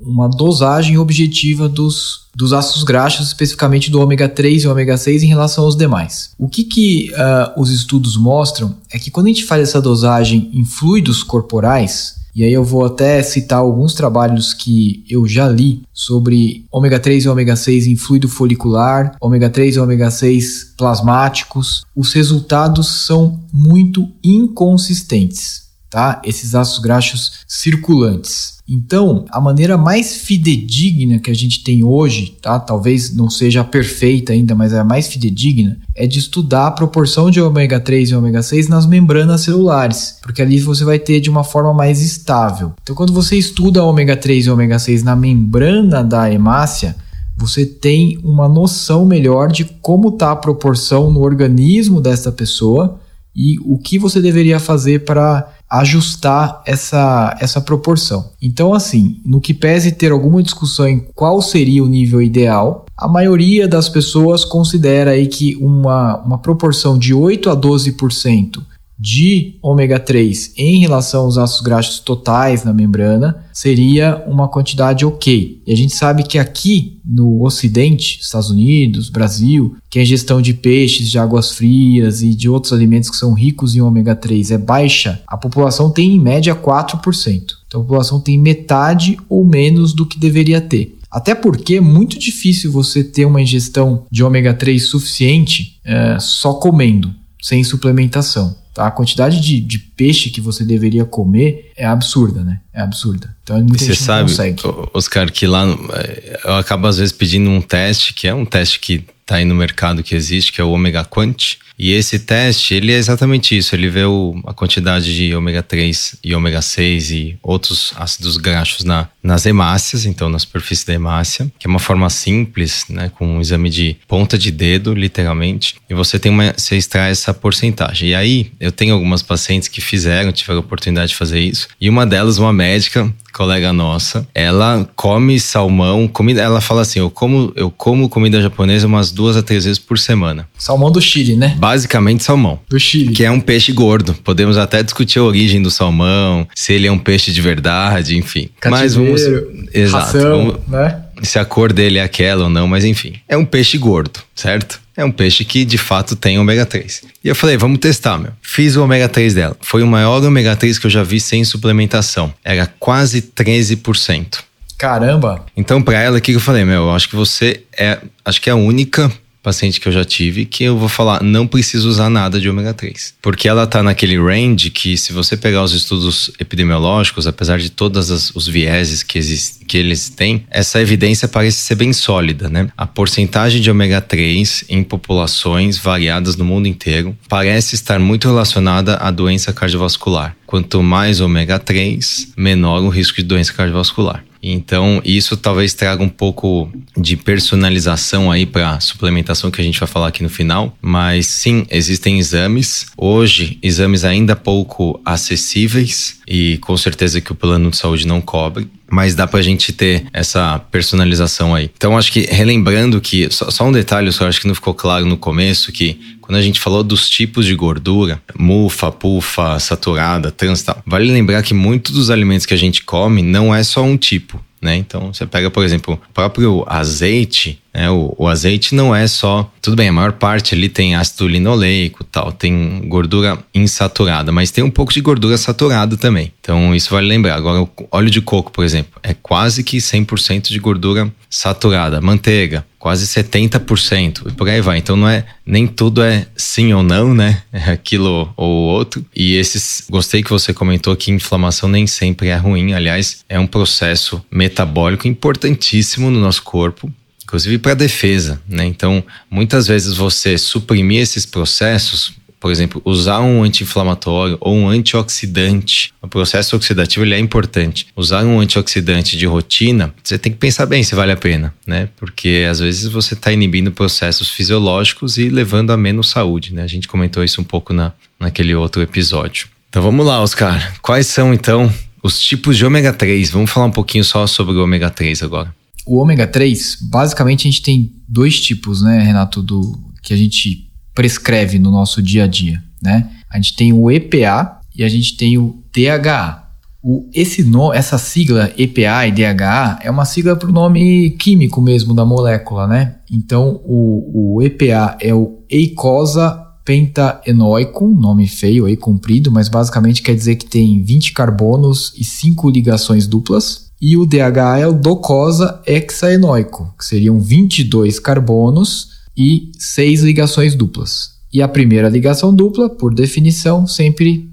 uma dosagem objetiva dos, dos ácidos graxos, especificamente do ômega 3 e ômega 6 em relação aos demais. O que, que uh, os estudos mostram é que quando a gente faz essa dosagem em fluidos corporais, e aí eu vou até citar alguns trabalhos que eu já li sobre ômega 3 e ômega 6 em fluido folicular, ômega 3 e ômega 6 plasmáticos. Os resultados são muito inconsistentes tá? Esses ácidos graxos circulantes. Então, a maneira mais fidedigna que a gente tem hoje, tá? Talvez não seja perfeita ainda, mas é a mais fidedigna, é de estudar a proporção de ômega 3 e ômega 6 nas membranas celulares, porque ali você vai ter de uma forma mais estável. Então, quando você estuda ômega 3 e ômega 6 na membrana da hemácia, você tem uma noção melhor de como está a proporção no organismo dessa pessoa e o que você deveria fazer para ajustar essa, essa proporção. Então, assim, no que pese ter alguma discussão em qual seria o nível ideal, a maioria das pessoas considera aí que uma, uma proporção de 8 a 12% de ômega 3 em relação aos ácidos graxos totais na membrana seria uma quantidade ok. E a gente sabe que aqui no Ocidente, Estados Unidos, Brasil, que a ingestão de peixes, de águas frias e de outros alimentos que são ricos em ômega 3 é baixa, a população tem em média 4%. Então a população tem metade ou menos do que deveria ter. Até porque é muito difícil você ter uma ingestão de ômega 3 suficiente é, só comendo, sem suplementação. Tá? A quantidade de, de, peixe que você deveria comer é absurda, né? É absurda. Então muita você sabe, consegue. Oscar, que lá é, eu acabo às vezes pedindo um teste, que é um teste que está aí no mercado que existe, que é o Omega Quant. E esse teste, ele é exatamente isso. Ele vê o, a quantidade de ômega 3 e ômega 6 e outros ácidos graxos na, nas hemácias, então na superfície da hemácia, que é uma forma simples, né, com um exame de ponta de dedo, literalmente. E você tem uma, você extrai essa porcentagem. E aí, eu tenho algumas pacientes que fizeram, tiveram a oportunidade de fazer isso. E uma delas, uma médica, colega nossa, ela come salmão, comida, ela fala assim, eu como, eu como comida japonesa umas duas a três vezes por semana. Salmão do Chile, né? Basicamente salmão. Do Chile. Que é um peixe gordo. Podemos até discutir a origem do salmão, se ele é um peixe de verdade, enfim. Cativeiro, mas vamos, exato, ração, vamos, né? Se a cor dele é aquela ou não, mas enfim, é um peixe gordo, certo? É um peixe que de fato tem ômega 3. E eu falei, vamos testar, meu. Fiz o ômega 3 dela. Foi o maior ômega 3 que eu já vi sem suplementação. Era quase 13%. Caramba! Então, para ela, o que eu falei, meu? Eu acho que você é, acho que é a única paciente que eu já tive que eu vou falar, não preciso usar nada de ômega 3. Porque ela tá naquele range que, se você pegar os estudos epidemiológicos, apesar de todos os vieses que, exist, que eles têm, essa evidência parece ser bem sólida, né? A porcentagem de ômega 3 em populações variadas no mundo inteiro parece estar muito relacionada à doença cardiovascular. Quanto mais ômega 3, menor o risco de doença cardiovascular. Então, isso talvez traga um pouco de personalização aí para suplementação que a gente vai falar aqui no final. Mas sim, existem exames. Hoje, exames ainda pouco acessíveis e com certeza que o plano de saúde não cobre mas dá pra gente ter essa personalização aí. Então, acho que relembrando que, só, só um detalhe, eu acho que não ficou claro no começo, que quando a gente falou dos tipos de gordura, mufa, pufa, saturada, trans tal, vale lembrar que muitos dos alimentos que a gente come não é só um tipo né? Então você pega, por exemplo, o próprio azeite, né? O, o, azeite não é só. Tudo bem, a maior parte ali tem ácido linoleico tal, tem gordura insaturada, mas tem um pouco de gordura saturada também. Então isso vale lembrar. Agora, o óleo de coco, por exemplo, é quase que 100% de gordura saturada. Manteiga, quase 70%, e por aí vai. Então não é nem tudo é sim ou não, né? É aquilo ou outro. E esses, gostei que você comentou que inflamação nem sempre é ruim, aliás, é um processo metabólico importantíssimo no nosso corpo inclusive para defesa, né? Então, muitas vezes você suprimir esses processos por exemplo, usar um anti-inflamatório ou um antioxidante. O processo oxidativo ele é importante. Usar um antioxidante de rotina, você tem que pensar bem se vale a pena, né? Porque às vezes você está inibindo processos fisiológicos e levando a menos saúde, né? A gente comentou isso um pouco na, naquele outro episódio. Então vamos lá, Oscar. Quais são então os tipos de ômega 3? Vamos falar um pouquinho só sobre o ômega 3 agora. O ômega 3, basicamente a gente tem dois tipos, né, Renato, do que a gente prescreve no nosso dia a dia, né? A gente tem o EPA e a gente tem o DHA. O, esse no, essa sigla EPA e DHA é uma sigla para o nome químico mesmo da molécula, né? Então o, o EPA é o eicosa pentaenoico, nome feio aí, comprido, mas basicamente quer dizer que tem 20 carbonos e 5 ligações duplas. E o DHA é o docosa hexaenoico, que seriam 22 carbonos e seis ligações duplas. E a primeira ligação dupla, por definição, sempre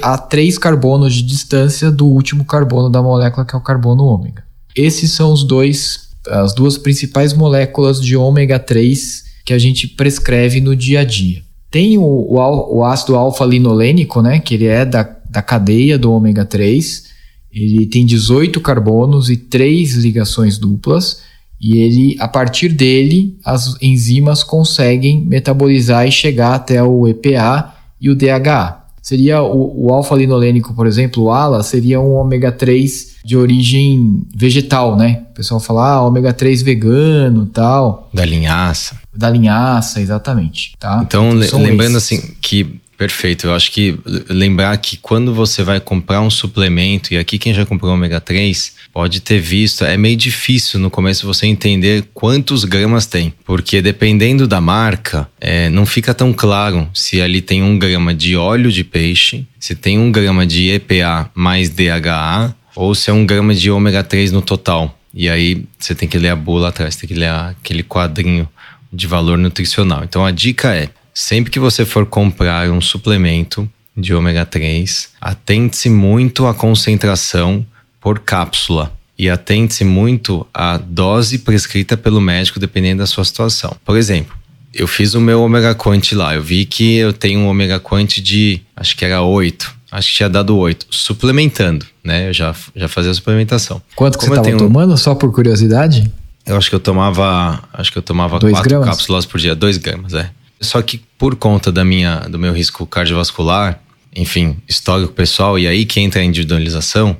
há três carbonos de distância do último carbono da molécula, que é o carbono ômega. Esses são os dois, as duas principais moléculas de ômega 3 que a gente prescreve no dia a dia. Tem o, o, o ácido alfa-linolênico, né, que ele é da, da cadeia do ômega 3. Ele tem 18 carbonos e três ligações duplas. E ele, a partir dele, as enzimas conseguem metabolizar e chegar até o EPA e o DHA. Seria o, o alfa-linolênico, por exemplo, o ALA, seria um ômega 3 de origem vegetal, né? O pessoal fala, ah, ômega 3 vegano tal. Da linhaça. Da linhaça, exatamente. Tá? Então, então lembrando esses. assim que Perfeito. Eu acho que lembrar que quando você vai comprar um suplemento, e aqui quem já comprou ômega 3 pode ter visto, é meio difícil no começo você entender quantos gramas tem. Porque dependendo da marca, é, não fica tão claro se ali tem um grama de óleo de peixe, se tem um grama de EPA mais DHA, ou se é um grama de ômega 3 no total. E aí você tem que ler a bula atrás, tem que ler aquele quadrinho de valor nutricional. Então a dica é Sempre que você for comprar um suplemento de ômega 3, atente-se muito à concentração por cápsula e atente-se muito à dose prescrita pelo médico dependendo da sua situação. Por exemplo, eu fiz o meu ômega quant lá, eu vi que eu tenho um ômega quant de, acho que era 8, acho que tinha dado 8, suplementando, né? Eu já, já fazia a suplementação. Quanto que Como você estava tomando, só por curiosidade? Eu acho que eu tomava, acho que eu tomava 4 cápsulas por dia, 2 gramas, é. Só que por conta da minha, do meu risco cardiovascular, enfim, histórico pessoal, e aí que entra a individualização,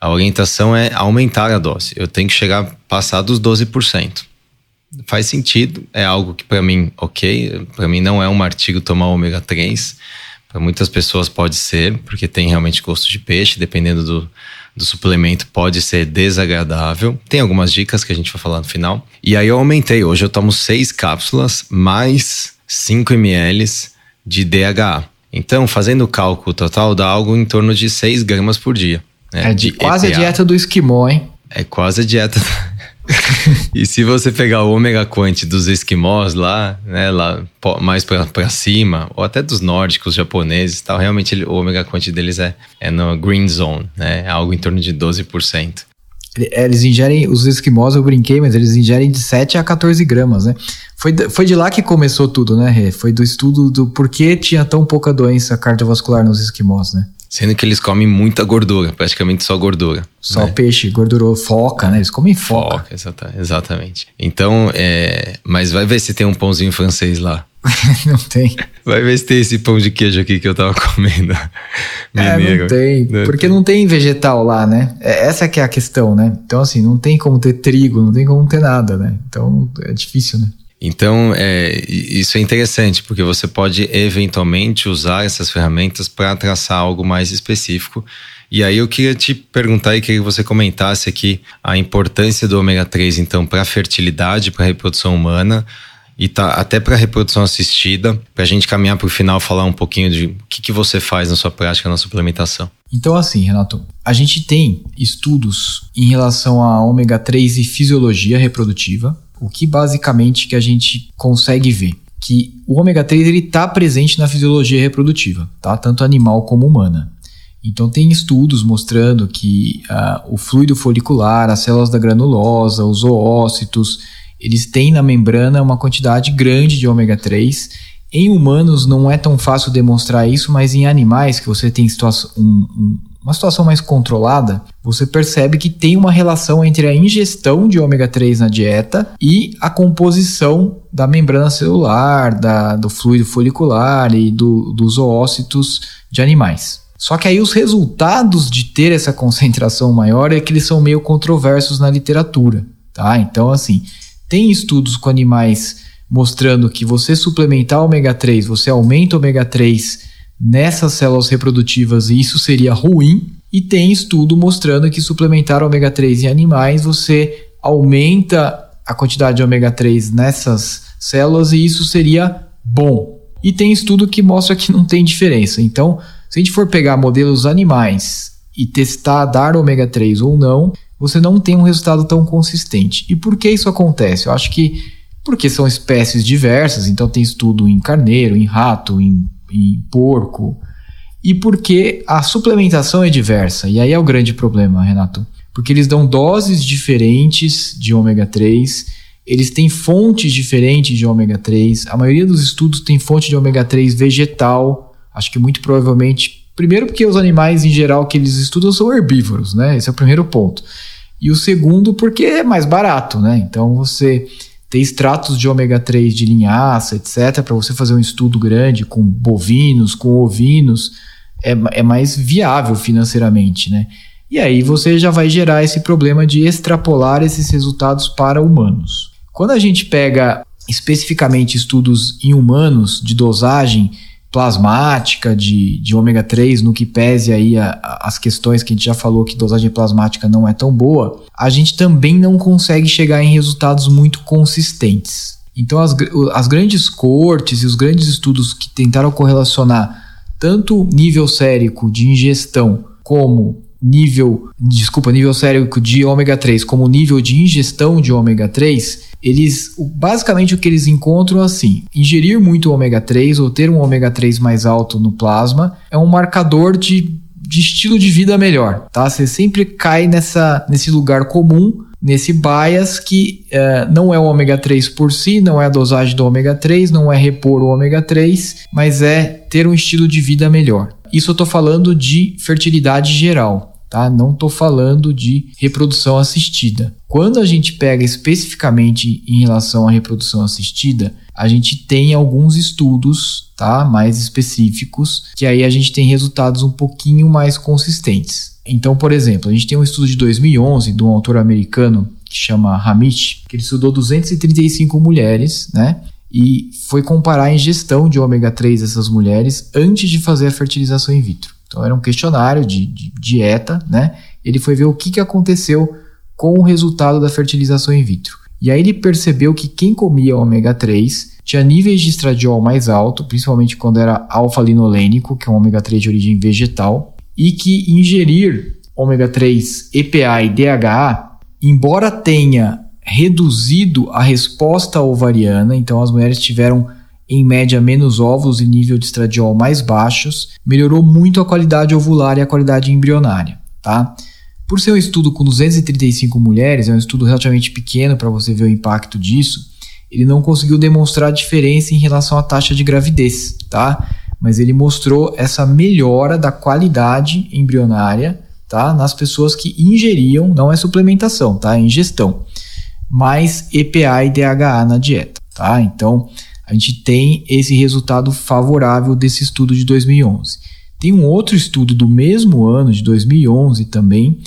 a orientação é aumentar a dose. Eu tenho que chegar passar dos 12%. Faz sentido, é algo que para mim, ok, para mim não é um artigo tomar ômega 3. Para muitas pessoas pode ser, porque tem realmente gosto de peixe, dependendo do, do suplemento pode ser desagradável. Tem algumas dicas que a gente vai falar no final. E aí eu aumentei. Hoje eu tomo seis cápsulas mais 5 ml de DHA. Então, fazendo o cálculo total, dá algo em torno de 6 gramas por dia. Né, é de quase EPA. a dieta do esquimó, hein? É quase a dieta. e se você pegar o ômega quant dos esquimós lá, né, lá mais para cima, ou até dos nórdicos, japoneses tal, realmente ele, o ômega quant deles é, é no green zone, né, é algo em torno de 12%. Eles ingerem, os esquimós eu brinquei, mas eles ingerem de 7 a 14 gramas, né? Foi, foi de lá que começou tudo, né, Rê? Foi do estudo do porquê tinha tão pouca doença cardiovascular nos esquimós, né? Sendo que eles comem muita gordura, praticamente só gordura. Só né? peixe, gordura, foca, né? Eles comem foca. Foca, exata, exatamente. Então, é, mas vai ver se tem um pãozinho francês lá. não tem. Vai ver se tem esse pão de queijo aqui que eu tava comendo. Mineiro. É, não tem. Não porque tem. não tem vegetal lá, né? É, essa que é a questão, né? Então, assim, não tem como ter trigo, não tem como ter nada, né? Então, é difícil, né? Então, é, isso é interessante, porque você pode eventualmente usar essas ferramentas para traçar algo mais específico. E aí eu queria te perguntar e queria que você comentasse aqui a importância do ômega 3, então, para a fertilidade, para a reprodução humana, e tá, até para reprodução assistida, para a gente caminhar para o final, falar um pouquinho de o que, que você faz na sua prática na suplementação. Então, assim, Renato, a gente tem estudos em relação a ômega 3 e fisiologia reprodutiva, o que basicamente que a gente consegue ver? Que o ômega 3 ele está presente na fisiologia reprodutiva, tá? tanto animal como humana. Então tem estudos mostrando que uh, o fluido folicular, as células da granulosa, os oócitos, eles têm na membrana uma quantidade grande de ômega 3. Em humanos não é tão fácil demonstrar isso, mas em animais que você tem um, um, uma situação mais controlada, você percebe que tem uma relação entre a ingestão de ômega 3 na dieta e a composição da membrana celular, da, do fluido folicular e do, dos oócitos de animais. Só que aí os resultados de ter essa concentração maior é que eles são meio controversos na literatura, tá? Então, assim, tem estudos com animais mostrando que você suplementar ômega 3, você aumenta ômega 3 nessas células reprodutivas e isso seria ruim. E tem estudo mostrando que suplementar ômega 3 em animais você aumenta a quantidade de ômega 3 nessas células e isso seria bom. E tem estudo que mostra que não tem diferença. Então, se a gente for pegar modelos animais e testar dar ômega 3 ou não, você não tem um resultado tão consistente. E por que isso acontece? Eu acho que porque são espécies diversas, então tem estudo em carneiro, em rato, em em porco, e porque a suplementação é diversa. E aí é o grande problema, Renato. Porque eles dão doses diferentes de ômega 3, eles têm fontes diferentes de ômega 3. A maioria dos estudos tem fonte de ômega 3 vegetal. Acho que muito provavelmente. Primeiro, porque os animais em geral que eles estudam são herbívoros, né? Esse é o primeiro ponto. E o segundo, porque é mais barato, né? Então você extratos de ômega 3 de linhaça, etc., para você fazer um estudo grande com bovinos, com ovinos, é, é mais viável financeiramente, né? E aí você já vai gerar esse problema de extrapolar esses resultados para humanos. Quando a gente pega especificamente estudos em humanos de dosagem plasmática de, de ômega 3, no que pese aí a, a, as questões que a gente já falou que dosagem plasmática não é tão boa, a gente também não consegue chegar em resultados muito consistentes. Então, as, as grandes cortes e os grandes estudos que tentaram correlacionar tanto nível sérico de ingestão como nível, desculpa, nível sérico de ômega 3 como nível de ingestão de ômega 3, eles basicamente o que eles encontram assim: ingerir muito ômega 3 ou ter um ômega 3 mais alto no plasma é um marcador de, de estilo de vida melhor, tá? Você sempre cai nessa, nesse lugar comum nesse bias que uh, não é o ômega 3 por si, não é a dosagem do ômega 3, não é repor o ômega 3, mas é ter um estilo de vida melhor. Isso eu estou falando de fertilidade geral tá? Não estou falando de reprodução assistida. Quando a gente pega especificamente em relação à reprodução assistida, a gente tem alguns estudos, tá? Mais específicos, que aí a gente tem resultados um pouquinho mais consistentes. Então, por exemplo, a gente tem um estudo de 2011 de um autor americano que chama Hamit, que ele estudou 235 mulheres, né? E foi comparar a ingestão de ômega 3 dessas mulheres antes de fazer a fertilização in vitro. Então era um questionário de, de dieta, né? Ele foi ver o que, que aconteceu com o resultado da fertilização in vitro. E aí ele percebeu que quem comia ômega 3 tinha níveis de estradiol mais alto, principalmente quando era alfa-linolênico, que é um ômega 3 de origem vegetal, e que ingerir ômega 3 EPA e DHA embora tenha reduzido a resposta ovariana, então as mulheres tiveram em média menos ovos e nível de estradiol mais baixos, melhorou muito a qualidade ovular e a qualidade embrionária, tá? Por ser um estudo com 235 mulheres, é um estudo relativamente pequeno para você ver o impacto disso, ele não conseguiu demonstrar diferença em relação à taxa de gravidez, tá? Mas ele mostrou essa melhora da qualidade embrionária, tá? Nas pessoas que ingeriam, não é suplementação, tá? É ingestão, mais EPA e DHA na dieta, tá? Então, a gente tem esse resultado favorável desse estudo de 2011. Tem um outro estudo do mesmo ano, de 2011 também,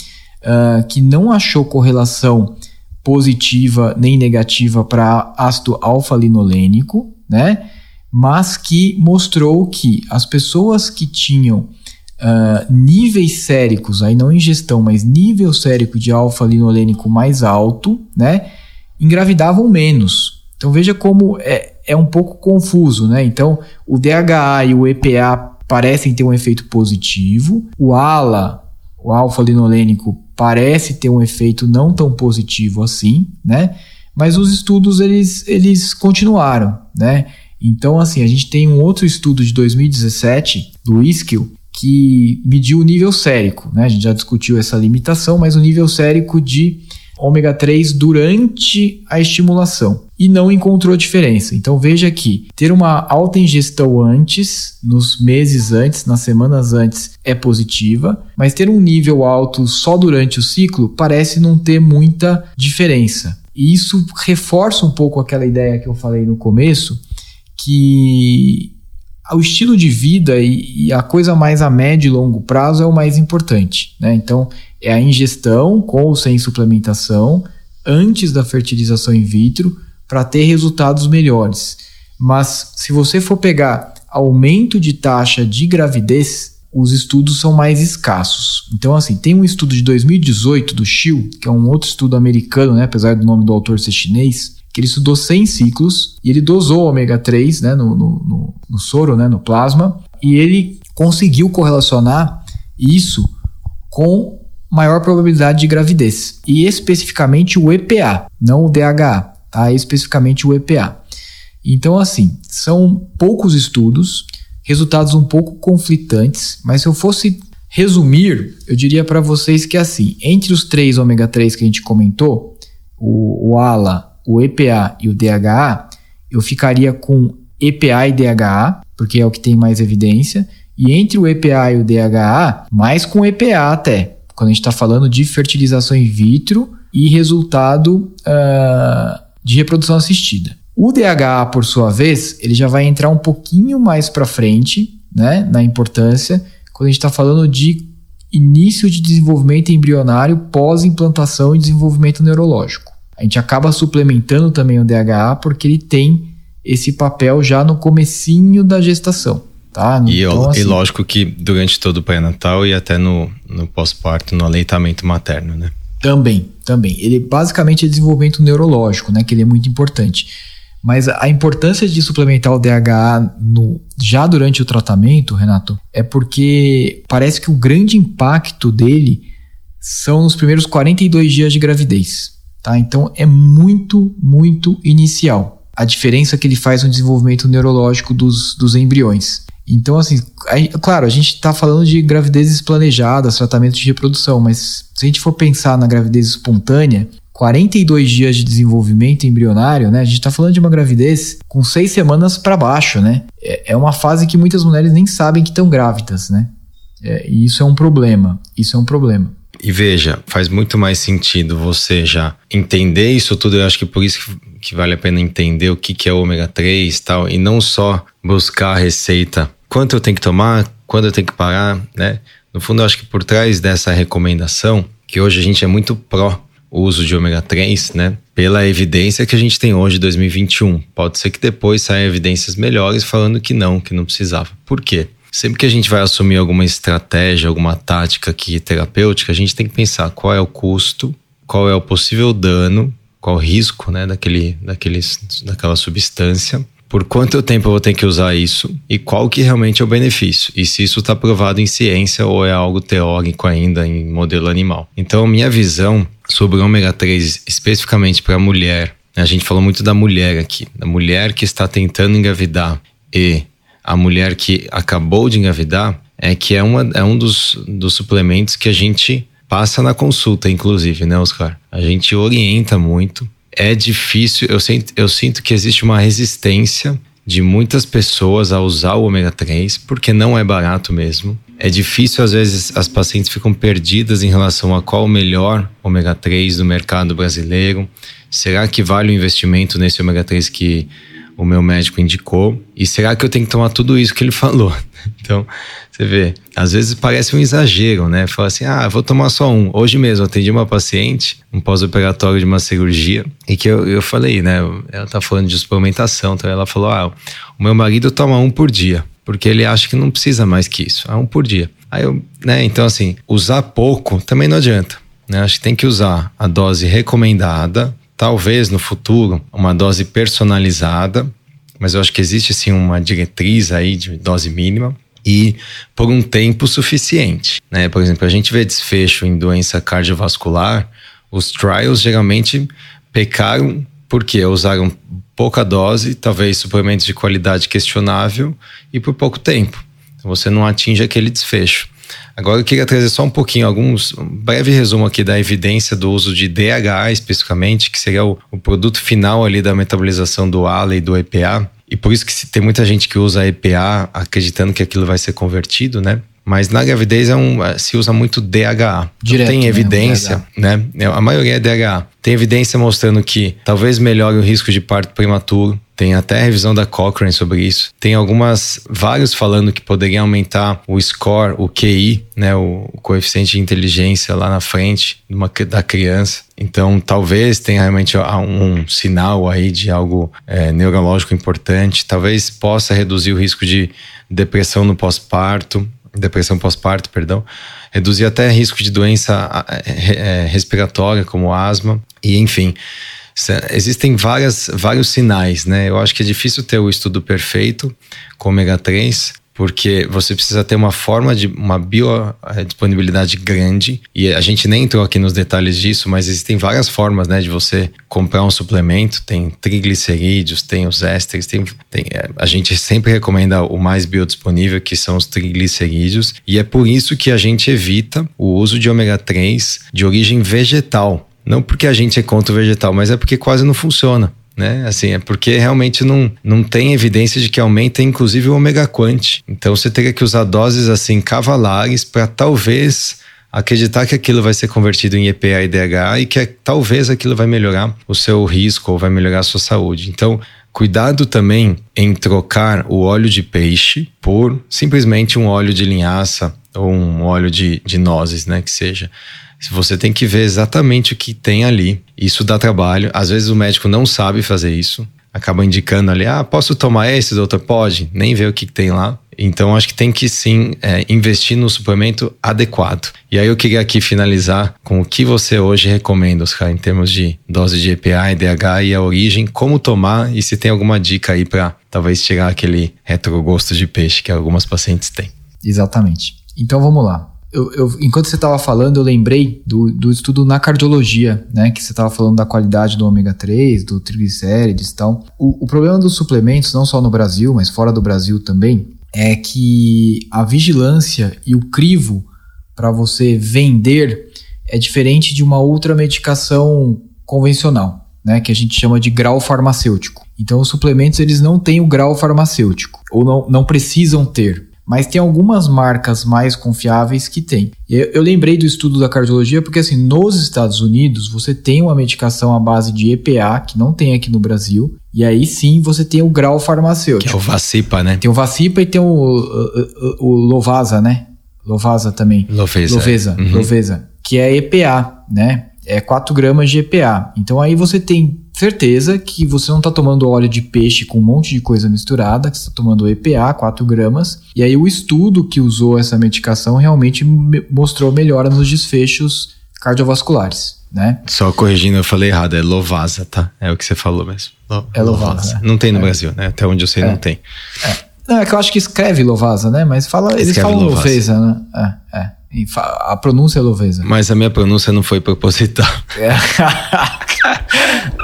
uh, que não achou correlação positiva nem negativa para ácido alfa-linolênico, né? Mas que mostrou que as pessoas que tinham uh, níveis séricos, aí não ingestão, mas nível sérico de alfa-linolênico mais alto, né? Engravidavam menos. Então veja como é, é um pouco confuso, né? Então o DHA e o EPA parecem ter um efeito positivo, o ALA, o alfa-linolênico, parece ter um efeito não tão positivo assim, né? Mas os estudos eles, eles continuaram, né? Então, assim, a gente tem um outro estudo de 2017 do Iskill que mediu o nível sérico, né? A gente já discutiu essa limitação, mas o nível sérico de ômega 3 durante a estimulação e não encontrou diferença. Então veja que ter uma alta ingestão antes, nos meses antes, nas semanas antes, é positiva, mas ter um nível alto só durante o ciclo parece não ter muita diferença. E isso reforça um pouco aquela ideia que eu falei no começo, que o estilo de vida e, a coisa mais a médio e longo prazo é o mais importante. Né? Então, é a ingestão com ou sem suplementação antes da fertilização in vitro para ter resultados melhores. Mas se você for pegar aumento de taxa de gravidez, os estudos são mais escassos. Então, assim, tem um estudo de 2018 do Xiu, que é um outro estudo americano, né, apesar do nome do autor ser chinês, que ele estudou 100 ciclos e ele dosou ômega 3 né, no, no, no, no soro, né, no plasma, e ele conseguiu correlacionar isso com maior probabilidade de gravidez. E especificamente o EPA, não o DHA, tá? Especificamente o EPA. Então, assim, são poucos estudos, resultados um pouco conflitantes, mas se eu fosse resumir, eu diria para vocês que assim, entre os três ômega 3 que a gente comentou, o, o ALA, o EPA e o DHA, eu ficaria com EPA e DHA, porque é o que tem mais evidência, e entre o EPA e o DHA, mais com EPA até, quando a gente está falando de fertilização in vitro e resultado uh, de reprodução assistida. O DHA, por sua vez, ele já vai entrar um pouquinho mais para frente, né, na importância, quando a gente está falando de início de desenvolvimento embrionário pós-implantação e desenvolvimento neurológico. A gente acaba suplementando também o DHA porque ele tem esse papel já no comecinho da gestação. Tá? E, então, assim, e lógico que durante todo o pré-natal e até no, no pós-parto, no aleitamento materno, né? Também, também. Ele basicamente é desenvolvimento neurológico, né? Que ele é muito importante. Mas a importância de suplementar o DHA no, já durante o tratamento, Renato, é porque parece que o grande impacto dele são nos primeiros 42 dias de gravidez. Tá? Então é muito, muito inicial. A diferença que ele faz no desenvolvimento neurológico dos, dos embriões. Então, assim, claro, a gente está falando de gravidezes planejadas, tratamento de reprodução, mas se a gente for pensar na gravidez espontânea, 42 dias de desenvolvimento embrionário, né? A gente está falando de uma gravidez com seis semanas para baixo, né? É, é, uma fase que muitas mulheres nem sabem que estão grávidas, né? É, e isso é um problema. Isso é um problema. E veja, faz muito mais sentido você já entender isso tudo. Eu acho que por isso que, que vale a pena entender o que, que é ômega 3 e tal, e não só buscar a receita quanto eu tenho que tomar, quando eu tenho que parar, né? No fundo, eu acho que por trás dessa recomendação, que hoje a gente é muito pró uso de ômega 3, né? Pela evidência que a gente tem hoje, 2021. Pode ser que depois saiam evidências melhores falando que não, que não precisava. Por quê? Sempre que a gente vai assumir alguma estratégia, alguma tática aqui terapêutica, a gente tem que pensar qual é o custo, qual é o possível dano, qual o risco, né, daquele, daquele, daquela substância por quanto tempo eu vou ter que usar isso e qual que realmente é o benefício e se isso está provado em ciência ou é algo teórico ainda em modelo animal. Então, minha visão sobre o ômega 3 especificamente para a mulher, a gente falou muito da mulher aqui, da mulher que está tentando engravidar e a mulher que acabou de engravidar, é que é, uma, é um dos, dos suplementos que a gente passa na consulta, inclusive, né, Oscar? A gente orienta muito. É difícil, eu sinto, eu sinto que existe uma resistência de muitas pessoas a usar o ômega 3, porque não é barato mesmo. É difícil, às vezes, as pacientes ficam perdidas em relação a qual o melhor ômega 3 do mercado brasileiro. Será que vale o investimento nesse ômega 3 que o meu médico indicou? E será que eu tenho que tomar tudo isso que ele falou? Então, você vê, às vezes parece um exagero, né? Fala assim, ah, vou tomar só um. Hoje mesmo eu atendi uma paciente, um pós-operatório de uma cirurgia, e que eu, eu falei, né? Ela tá falando de suplementação, então ela falou, ah, o meu marido toma um por dia, porque ele acha que não precisa mais que isso, ah, um por dia. Aí eu, né? Então, assim, usar pouco também não adianta. Né? Acho que tem que usar a dose recomendada, talvez no futuro uma dose personalizada, mas eu acho que existe sim uma diretriz aí de dose mínima e por um tempo suficiente, né? Por exemplo, a gente vê desfecho em doença cardiovascular, os trials geralmente pecaram porque usaram pouca dose, talvez suplementos de qualidade questionável e por pouco tempo. Então você não atinge aquele desfecho. Agora eu queria trazer só um pouquinho, alguns, um breve resumo aqui da evidência do uso de DHA especificamente, que seria o, o produto final ali da metabolização do ALA e do EPA. E por isso que tem muita gente que usa EPA acreditando que aquilo vai ser convertido, né? Mas na gravidez é um, é, se usa muito DHA. Direto, tem evidência, né? É, a maioria é DHA. Tem evidência mostrando que talvez melhore o risco de parto prematuro. Tem até a revisão da Cochrane sobre isso. Tem algumas, vários falando que poderia aumentar o score, o QI, né, o, o coeficiente de inteligência lá na frente uma, da criança. Então, talvez tenha realmente um sinal aí de algo é, neurológico importante. Talvez possa reduzir o risco de depressão no pós-parto depressão pós-parto, perdão, reduzir até risco de doença é, respiratória, como asma, e enfim. Existem várias, vários sinais, né? Eu acho que é difícil ter o estudo perfeito com ômega 3, porque você precisa ter uma forma de uma biodisponibilidade grande e a gente nem entrou aqui nos detalhes disso, mas existem várias formas, né, de você comprar um suplemento, tem triglicerídeos, tem os ésteres, tem, tem é, a gente sempre recomenda o mais biodisponível, que são os triglicerídeos, e é por isso que a gente evita o uso de ômega 3 de origem vegetal. Não porque a gente é contra o vegetal, mas é porque quase não funciona né? Assim, é porque realmente não, não tem evidência de que aumenta, inclusive, o ômega quant. Então você teria que usar doses assim cavalares para talvez acreditar que aquilo vai ser convertido em EPA e DHA e que talvez aquilo vai melhorar o seu risco ou vai melhorar a sua saúde. Então, cuidado também em trocar o óleo de peixe por simplesmente um óleo de linhaça ou um óleo de, de nozes, né, que seja. Você tem que ver exatamente o que tem ali. Isso dá trabalho. Às vezes o médico não sabe fazer isso. Acaba indicando ali, ah, posso tomar esse, doutor? Pode. Nem ver o que tem lá. Então, acho que tem que sim é, investir no suplemento adequado. E aí, eu queria aqui finalizar com o que você hoje recomenda, Oscar, em termos de dose de EPA, EDH e a origem, como tomar e se tem alguma dica aí para talvez tirar aquele retrogosto de peixe que algumas pacientes têm. Exatamente. Então, vamos lá eu, eu, enquanto você estava falando, eu lembrei do, do estudo na cardiologia, né? Que você estava falando da qualidade do ômega 3, do triglicérides e tal. O, o problema dos suplementos, não só no Brasil, mas fora do Brasil também, é que a vigilância e o crivo para você vender é diferente de uma outra medicação convencional, né, que a gente chama de grau farmacêutico. Então os suplementos eles não têm o grau farmacêutico ou não, não precisam ter mas tem algumas marcas mais confiáveis que tem. Eu, eu, lembrei do estudo da cardiologia porque assim, nos Estados Unidos você tem uma medicação à base de EPA que não tem aqui no Brasil, e aí sim você tem o grau farmacêutico. Que é o Vacipa, né? Tem o Vacipa e tem o, o, o Lovasa, né? Lovasa também. Lovesa. Lovesa, uhum. Lovesa, que é EPA, né? É 4 gramas de EPA. Então aí você tem certeza que você não está tomando óleo de peixe com um monte de coisa misturada, que você está tomando EPA, 4 gramas. E aí o estudo que usou essa medicação realmente mostrou melhora nos desfechos cardiovasculares. Né? Só corrigindo, eu falei errado, é Lovasa, tá? É o que você falou mesmo. Lo, é Lovasa. Não tem no é. Brasil, né? Até onde eu sei, é. não tem. É. Não, é que eu acho que escreve Lovasa, né? Mas fala, eles falam Lovasa, né? É, é. A pronúncia é Lovesa. Mas a minha pronúncia não foi proposital. É.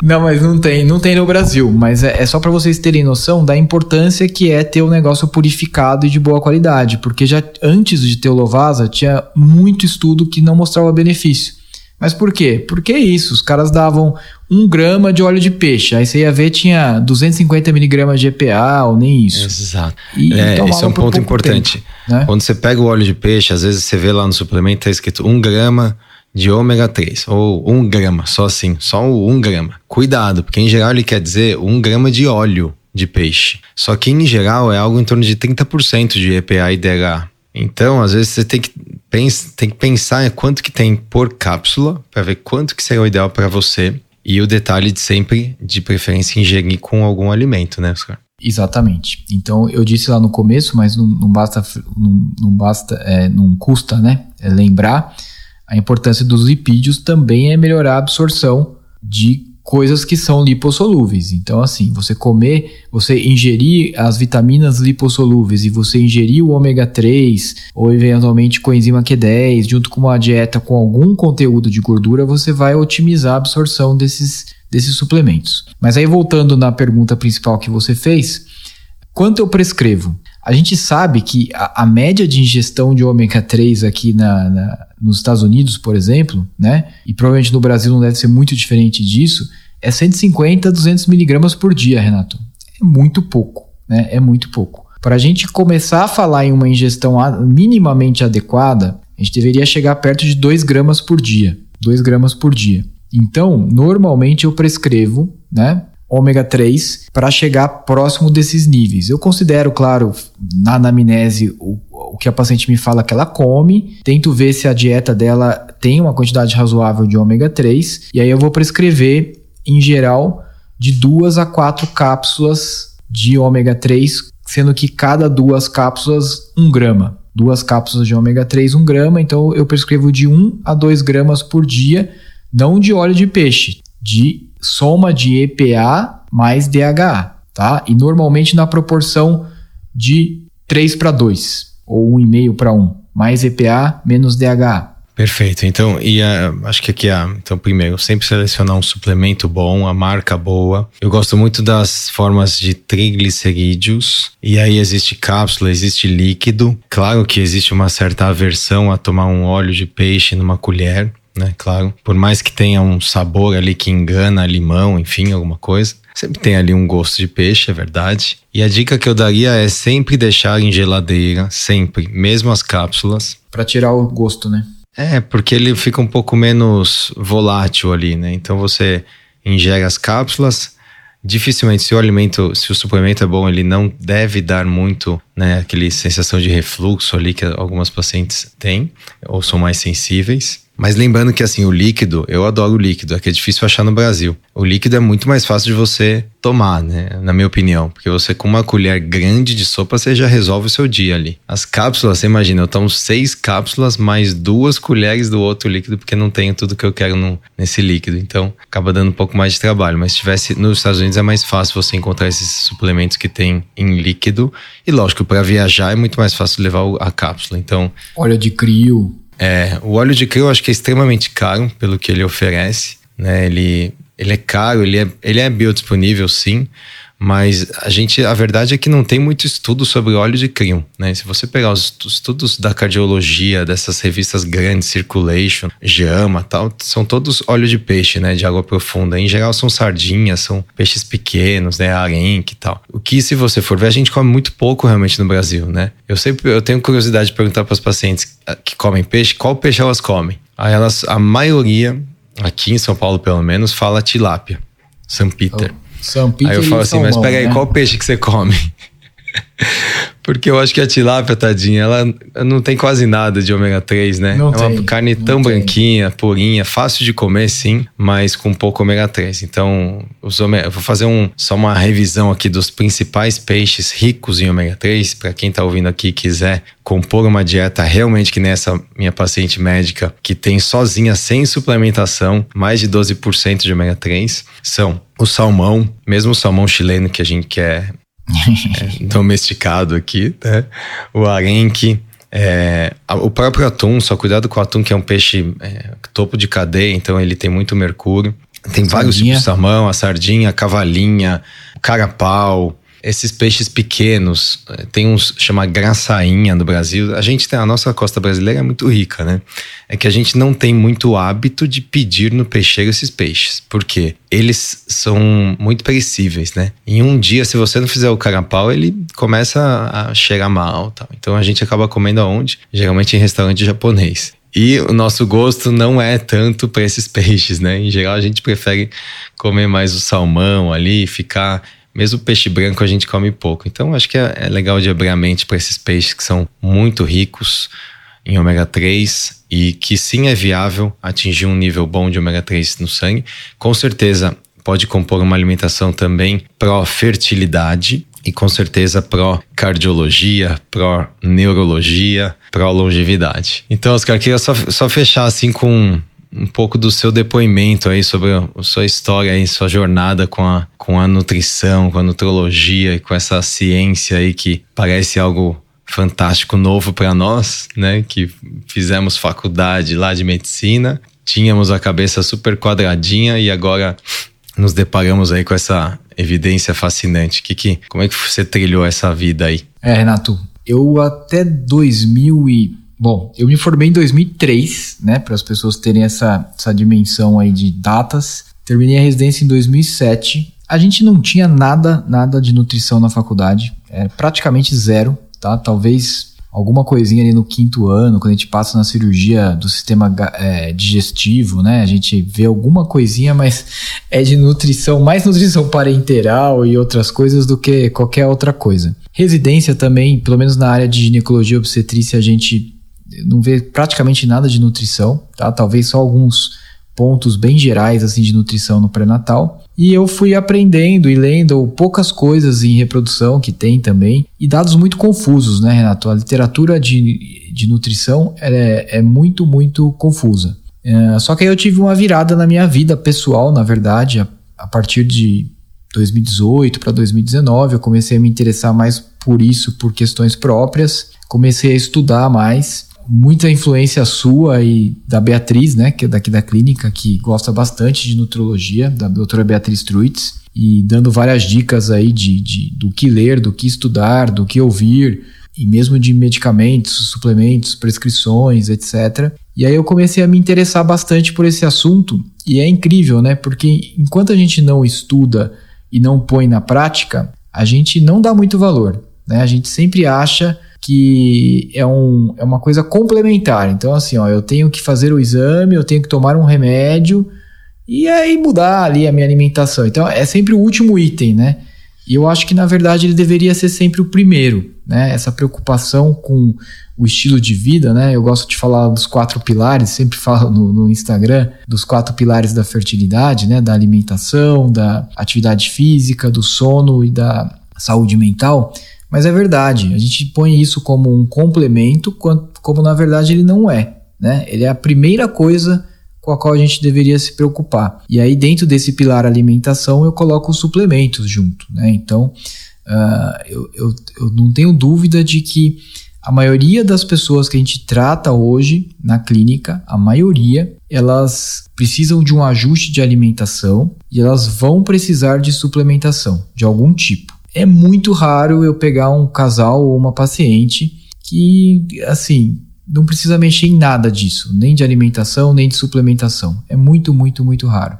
não, mas não tem, não tem no Brasil. Mas é, é só para vocês terem noção da importância que é ter um negócio purificado e de boa qualidade. Porque já antes de ter o Lovasa, tinha muito estudo que não mostrava benefício. Mas por quê? Porque é isso, os caras davam um grama de óleo de peixe, aí você ia ver tinha 250 miligramas de EPA ou nem isso. Exato. E, é, esse é um ponto importante. Tempo, né? Quando você pega o óleo de peixe, às vezes você vê lá no suplemento, tá escrito um grama de ômega 3, ou um grama, só assim, só o um grama. Cuidado, porque em geral ele quer dizer um grama de óleo de peixe. Só que em geral é algo em torno de 30% de EPA e DHA. Então, às vezes você tem que, tem que pensar quanto que tem por cápsula para ver quanto que seria o ideal para você. E o detalhe de sempre, de preferência, ingerir com algum alimento, né, Oscar? Exatamente. Então eu disse lá no começo, mas não, não basta, não, não basta, é, não custa, né? É lembrar a importância dos lipídios também é melhorar a absorção de coisas que são lipossolúveis. Então, assim, você comer, você ingerir as vitaminas lipossolúveis e você ingerir o ômega 3 ou eventualmente coenzima Q10 junto com uma dieta com algum conteúdo de gordura, você vai otimizar a absorção desses, desses suplementos. Mas aí, voltando na pergunta principal que você fez, quanto eu prescrevo? A gente sabe que a, a média de ingestão de ômega 3 aqui na, na, nos Estados Unidos, por exemplo, né? E provavelmente no Brasil não deve ser muito diferente disso, é 150 a 200 miligramas por dia, Renato. É muito pouco, né? É muito pouco. Para a gente começar a falar em uma ingestão minimamente adequada, a gente deveria chegar perto de 2 gramas por dia. 2 gramas por dia. Então, normalmente eu prescrevo, né? Ômega 3 para chegar próximo desses níveis. Eu considero, claro, na anamnese o, o que a paciente me fala que ela come, tento ver se a dieta dela tem uma quantidade razoável de ômega 3 e aí eu vou prescrever em geral de duas a quatro cápsulas de ômega 3, sendo que cada duas cápsulas um grama. Duas cápsulas de ômega 3, um grama, então eu prescrevo de 1 a 2 gramas por dia, não de óleo de peixe, de soma de EPA mais DHA, tá? E normalmente na proporção de 3 para 2, ou 1,5 para 1, mais EPA menos DHA. Perfeito. Então, e a, acho que aqui, a, então, primeiro, sempre selecionar um suplemento bom, a marca boa. Eu gosto muito das formas de triglicerídeos. E aí existe cápsula, existe líquido. Claro que existe uma certa aversão a tomar um óleo de peixe numa colher né? Claro. Por mais que tenha um sabor ali que engana, limão, enfim, alguma coisa. Sempre tem ali um gosto de peixe, é verdade. E a dica que eu daria é sempre deixar em geladeira, sempre, mesmo as cápsulas. Para tirar o gosto, né? É, porque ele fica um pouco menos volátil ali, né? Então você ingere as cápsulas, dificilmente se o alimento, se o suplemento é bom, ele não deve dar muito, né, aquele sensação de refluxo ali que algumas pacientes têm ou são mais sensíveis. Mas lembrando que assim, o líquido, eu adoro o líquido, é que é difícil achar no Brasil. O líquido é muito mais fácil de você tomar, né? Na minha opinião. Porque você, com uma colher grande de sopa, você já resolve o seu dia ali. As cápsulas, você imagina, eu tomo seis cápsulas mais duas colheres do outro líquido, porque não tenho tudo que eu quero no, nesse líquido. Então, acaba dando um pouco mais de trabalho. Mas se tivesse nos Estados Unidos, é mais fácil você encontrar esses suplementos que tem em líquido. E lógico, para viajar é muito mais fácil levar a cápsula. Então. Óleo de crio é, o óleo de krill eu acho que é extremamente caro pelo que ele oferece, né? Ele, ele é caro, ele é, ele é biodisponível sim, mas a gente, a verdade é que não tem muito estudo sobre óleo de crio, né? Se você pegar os estudos da cardiologia, dessas revistas grandes, Circulation, JAMA tal, são todos óleo de peixe, né? De água profunda. Em geral são sardinhas, são peixes pequenos, né? Arenque e tal. O que, se você for ver, a gente come muito pouco realmente no Brasil, né? Eu sempre, eu tenho curiosidade de perguntar para os pacientes que comem peixe, qual peixe elas comem? Aí elas, a maioria, aqui em São Paulo pelo menos, fala tilápia, São Peter. Oh. São Aí eu falo assim, salmão, mas pega aí, né? qual peixe que você come? Porque eu acho que a tilápia, tadinha, ela não tem quase nada de ômega 3, né? Não é uma tem, carne tão branquinha, purinha, fácil de comer, sim, mas com pouco ômega 3. Então, os ômega, eu vou fazer um, só uma revisão aqui dos principais peixes ricos em ômega 3, para quem tá ouvindo aqui e quiser compor uma dieta realmente que nessa minha paciente médica, que tem sozinha, sem suplementação, mais de 12% de ômega 3, são o salmão, mesmo o salmão chileno que a gente quer é, domesticado aqui, né? O arenque, É, o próprio atum, só cuidado com o atum, que é um peixe é, topo de cadeia, então ele tem muito mercúrio. Tem sardinha. vários tipos de salmão, a sardinha, a cavalinha, o carapau, esses peixes pequenos, eh, tem uns chama graçainha no Brasil. A gente tem a nossa costa brasileira é muito rica, né? É que a gente não tem muito hábito de pedir no peixeiro esses peixes, porque eles são muito perecíveis, né? Em um dia, se você não fizer o carapau, ele começa a cheirar mal, tal. Então a gente acaba comendo aonde? Geralmente em restaurante japonês. E o nosso gosto não é tanto para esses peixes, né? Em geral, a gente prefere comer mais o salmão ali, ficar mesmo peixe branco a gente come pouco. Então acho que é, é legal de abrir a mente para esses peixes que são muito ricos em ômega 3 e que sim é viável atingir um nível bom de ômega 3 no sangue. Com certeza pode compor uma alimentação também pró-fertilidade e com certeza pró-cardiologia, pró-neurologia, pró-longevidade. Então, Oscar, queria só, só fechar assim com um pouco do seu depoimento aí sobre a sua história aí, sua jornada com a, com a nutrição, com a nutrologia e com essa ciência aí que parece algo fantástico novo para nós, né? Que fizemos faculdade lá de medicina, tínhamos a cabeça super quadradinha e agora nos deparamos aí com essa evidência fascinante. Que, que, como é que você trilhou essa vida aí? É, Renato, eu até 2000 e Bom, eu me formei em 2003, né, para as pessoas terem essa, essa dimensão aí de datas. Terminei a residência em 2007. A gente não tinha nada, nada de nutrição na faculdade, é praticamente zero, tá? Talvez alguma coisinha ali no quinto ano, quando a gente passa na cirurgia do sistema é, digestivo, né? A gente vê alguma coisinha, mas é de nutrição, mais nutrição parenteral e outras coisas do que qualquer outra coisa. Residência também, pelo menos na área de ginecologia obstetrícia, a gente não vê praticamente nada de nutrição, tá? Talvez só alguns pontos bem gerais assim de nutrição no pré-natal. E eu fui aprendendo e lendo poucas coisas em reprodução que tem também e dados muito confusos, né, Renato? A literatura de, de nutrição é, é muito, muito confusa. É, só que aí eu tive uma virada na minha vida pessoal, na verdade, a, a partir de 2018 para 2019, eu comecei a me interessar mais por isso, por questões próprias. Comecei a estudar mais muita influência sua e da Beatriz, né, que é daqui da clínica, que gosta bastante de nutrologia, da doutora Beatriz Truitz, e dando várias dicas aí de, de, do que ler, do que estudar, do que ouvir, e mesmo de medicamentos, suplementos, prescrições, etc. E aí eu comecei a me interessar bastante por esse assunto, e é incrível, né, porque enquanto a gente não estuda e não põe na prática, a gente não dá muito valor, né, a gente sempre acha que é, um, é uma coisa complementar. Então, assim, ó, eu tenho que fazer o exame, eu tenho que tomar um remédio e aí mudar ali a minha alimentação. Então, é sempre o último item, né? E eu acho que, na verdade, ele deveria ser sempre o primeiro, né? Essa preocupação com o estilo de vida, né? Eu gosto de falar dos quatro pilares, sempre falo no, no Instagram dos quatro pilares da fertilidade, né? Da alimentação, da atividade física, do sono e da saúde mental mas é verdade, a gente põe isso como um complemento, como na verdade ele não é. Né? Ele é a primeira coisa com a qual a gente deveria se preocupar. E aí, dentro desse pilar alimentação, eu coloco os suplementos junto. Né? Então, uh, eu, eu, eu não tenho dúvida de que a maioria das pessoas que a gente trata hoje na clínica, a maioria, elas precisam de um ajuste de alimentação e elas vão precisar de suplementação de algum tipo é muito raro eu pegar um casal ou uma paciente que, assim, não precisa mexer em nada disso, nem de alimentação, nem de suplementação. É muito, muito, muito raro.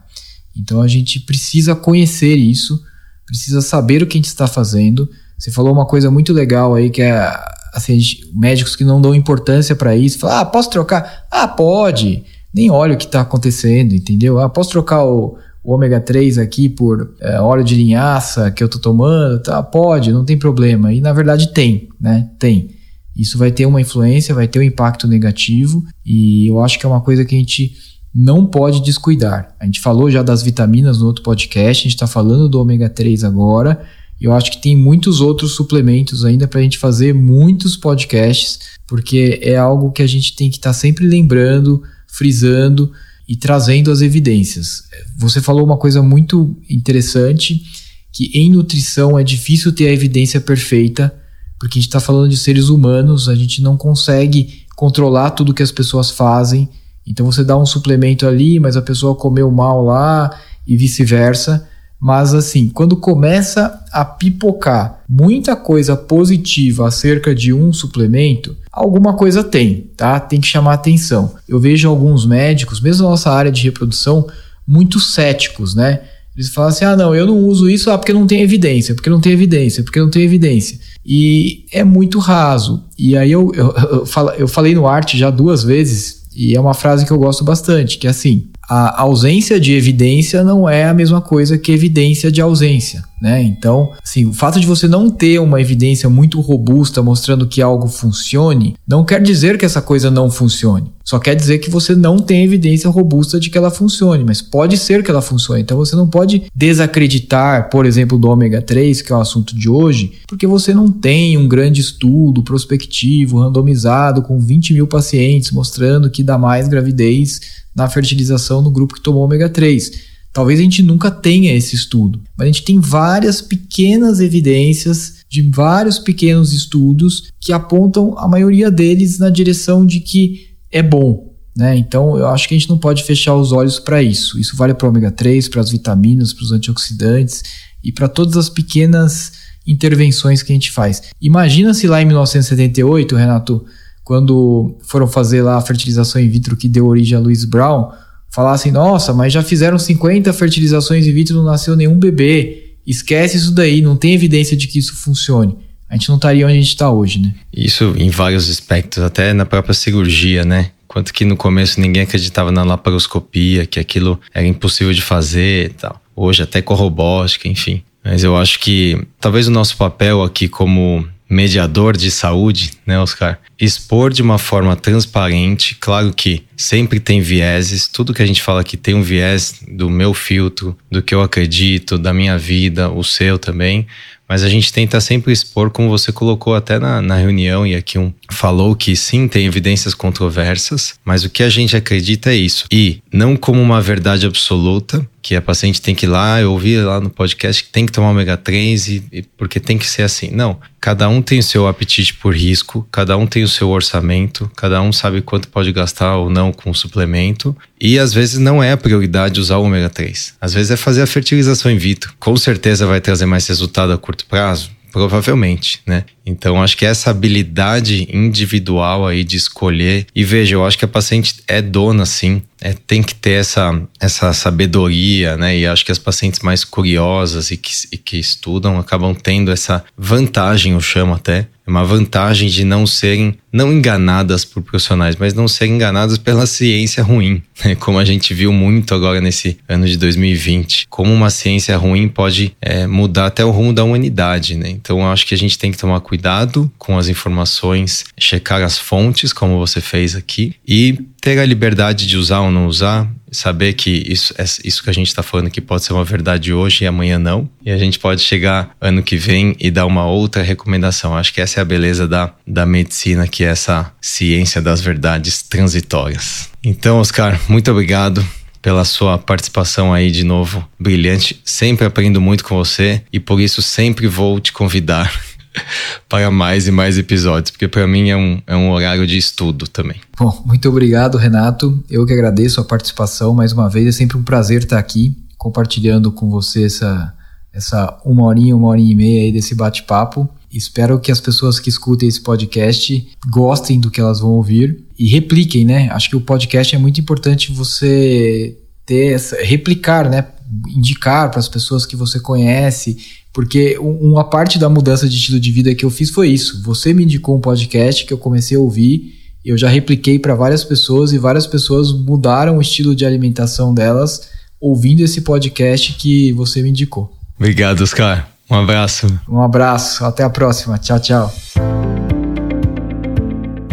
Então a gente precisa conhecer isso, precisa saber o que a gente está fazendo. Você falou uma coisa muito legal aí que é assim, gente, médicos que não dão importância para isso, falam, ah, posso trocar? Ah, pode. Nem olha o que está acontecendo, entendeu? Ah, posso trocar o, o ômega 3 aqui por é, óleo de linhaça que eu tô tomando, tá? Pode, não tem problema. E na verdade tem, né? Tem. Isso vai ter uma influência, vai ter um impacto negativo e eu acho que é uma coisa que a gente não pode descuidar. A gente falou já das vitaminas no outro podcast, a gente está falando do ômega 3 agora. E eu acho que tem muitos outros suplementos ainda para a gente fazer muitos podcasts, porque é algo que a gente tem que estar tá sempre lembrando, frisando e trazendo as evidências. Você falou uma coisa muito interessante, que em nutrição é difícil ter a evidência perfeita, porque a gente está falando de seres humanos, a gente não consegue controlar tudo que as pessoas fazem. Então você dá um suplemento ali, mas a pessoa comeu mal lá e vice-versa. Mas assim, quando começa a pipocar muita coisa positiva acerca de um suplemento, alguma coisa tem, tá? Tem que chamar atenção. Eu vejo alguns médicos, mesmo na nossa área de reprodução, muito céticos, né? Eles falam assim: ah, não, eu não uso isso ah, porque não tem evidência, porque não tem evidência, porque não tem evidência. E é muito raso. E aí eu, eu, eu, eu falei no arte já duas vezes, e é uma frase que eu gosto bastante, que é assim: a ausência de evidência não é a mesma coisa que evidência de ausência, né? Então, assim, o fato de você não ter uma evidência muito robusta mostrando que algo funcione, não quer dizer que essa coisa não funcione. Só quer dizer que você não tem evidência robusta de que ela funcione, mas pode ser que ela funcione. Então você não pode desacreditar, por exemplo, do ômega 3, que é o assunto de hoje, porque você não tem um grande estudo prospectivo, randomizado, com 20 mil pacientes, mostrando que dá mais gravidez na fertilização no grupo que tomou ômega 3. Talvez a gente nunca tenha esse estudo, mas a gente tem várias pequenas evidências de vários pequenos estudos que apontam a maioria deles na direção de que é bom. Né? Então eu acho que a gente não pode fechar os olhos para isso. Isso vale para o ômega 3, para as vitaminas, para os antioxidantes e para todas as pequenas intervenções que a gente faz. Imagina se lá em 1978, Renato, quando foram fazer lá a fertilização in vitro que deu origem a Louis Brown, falassem: nossa, mas já fizeram 50 fertilizações in vitro não nasceu nenhum bebê. Esquece isso daí, não tem evidência de que isso funcione. A gente não estaria onde a gente está hoje, né? Isso em vários aspectos, até na própria cirurgia, né? Quanto que no começo ninguém acreditava na laparoscopia, que aquilo era impossível de fazer e tal. Hoje até com robótica, enfim. Mas eu acho que talvez o nosso papel aqui como mediador de saúde, né, Oscar? Expor de uma forma transparente, claro que sempre tem vieses, tudo que a gente fala aqui tem um viés do meu filtro, do que eu acredito, da minha vida, o seu também, mas a gente tenta sempre expor, como você colocou até na, na reunião, e aqui um falou que sim, tem evidências controversas, mas o que a gente acredita é isso. E não como uma verdade absoluta, que a paciente tem que ir lá, eu ouvi lá no podcast que tem que tomar ômega 3 e, e, porque tem que ser assim. Não, cada um tem o seu apetite por risco, cada um tem o seu orçamento, cada um sabe quanto pode gastar ou não com o suplemento. E às vezes não é a prioridade usar o ômega 3. Às vezes é fazer a fertilização in vitro. Com certeza vai trazer mais resultado a curto prazo, provavelmente, né? Então, acho que essa habilidade individual aí de escolher. E veja, eu acho que a paciente é dona, sim. É, tem que ter essa, essa sabedoria, né? E acho que as pacientes mais curiosas e que, e que estudam acabam tendo essa vantagem, eu chamo até, é uma vantagem de não serem, não enganadas por profissionais, mas não serem enganadas pela ciência ruim, né? como a gente viu muito agora nesse ano de 2020. Como uma ciência ruim pode é, mudar até o rumo da humanidade, né? Então, acho que a gente tem que tomar cuidado com as informações, checar as fontes, como você fez aqui, e ter a liberdade de usar ou não usar, saber que isso, é, isso que a gente está falando aqui pode ser uma verdade hoje e amanhã não, e a gente pode chegar ano que vem e dar uma outra recomendação. Acho que essa é a beleza da, da medicina, que é essa ciência das verdades transitórias. Então, Oscar, muito obrigado pela sua participação aí de novo, brilhante. Sempre aprendo muito com você e por isso sempre vou te convidar para mais e mais episódios, porque para mim é um, é um horário de estudo também. Bom, muito obrigado, Renato. Eu que agradeço a participação mais uma vez. É sempre um prazer estar aqui compartilhando com você essa, essa uma horinha, uma horinha e meia aí desse bate-papo. Espero que as pessoas que escutem esse podcast gostem do que elas vão ouvir e repliquem, né? Acho que o podcast é muito importante você ter essa, replicar, né? Indicar para as pessoas que você conhece, porque uma parte da mudança de estilo de vida que eu fiz foi isso. Você me indicou um podcast que eu comecei a ouvir, eu já repliquei para várias pessoas e várias pessoas mudaram o estilo de alimentação delas ouvindo esse podcast que você me indicou. Obrigado, Oscar. Um abraço. Um abraço. Até a próxima. Tchau, tchau.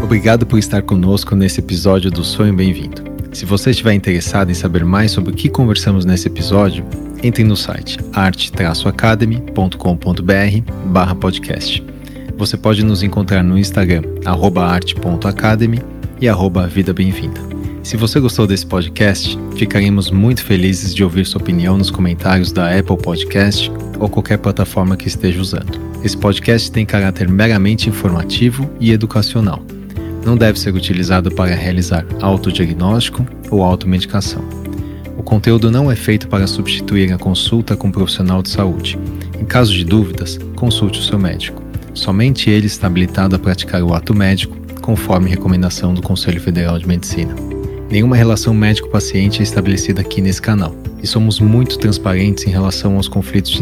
Obrigado por estar conosco nesse episódio do Sonho Bem-vindo. Se você estiver interessado em saber mais sobre o que conversamos nesse episódio, entre no site arte-academy.com.br podcast. Você pode nos encontrar no Instagram, arte.academy e arroba Vida Bem-vinda. Se você gostou desse podcast, ficaremos muito felizes de ouvir sua opinião nos comentários da Apple Podcast ou qualquer plataforma que esteja usando. Esse podcast tem caráter meramente informativo e educacional. Não deve ser utilizado para realizar autodiagnóstico ou automedicação. O conteúdo não é feito para substituir a consulta com um profissional de saúde. Em caso de dúvidas, consulte o seu médico. Somente ele está habilitado a praticar o ato médico, conforme recomendação do Conselho Federal de Medicina. Nenhuma relação médico-paciente é estabelecida aqui nesse canal, e somos muito transparentes em relação aos conflitos de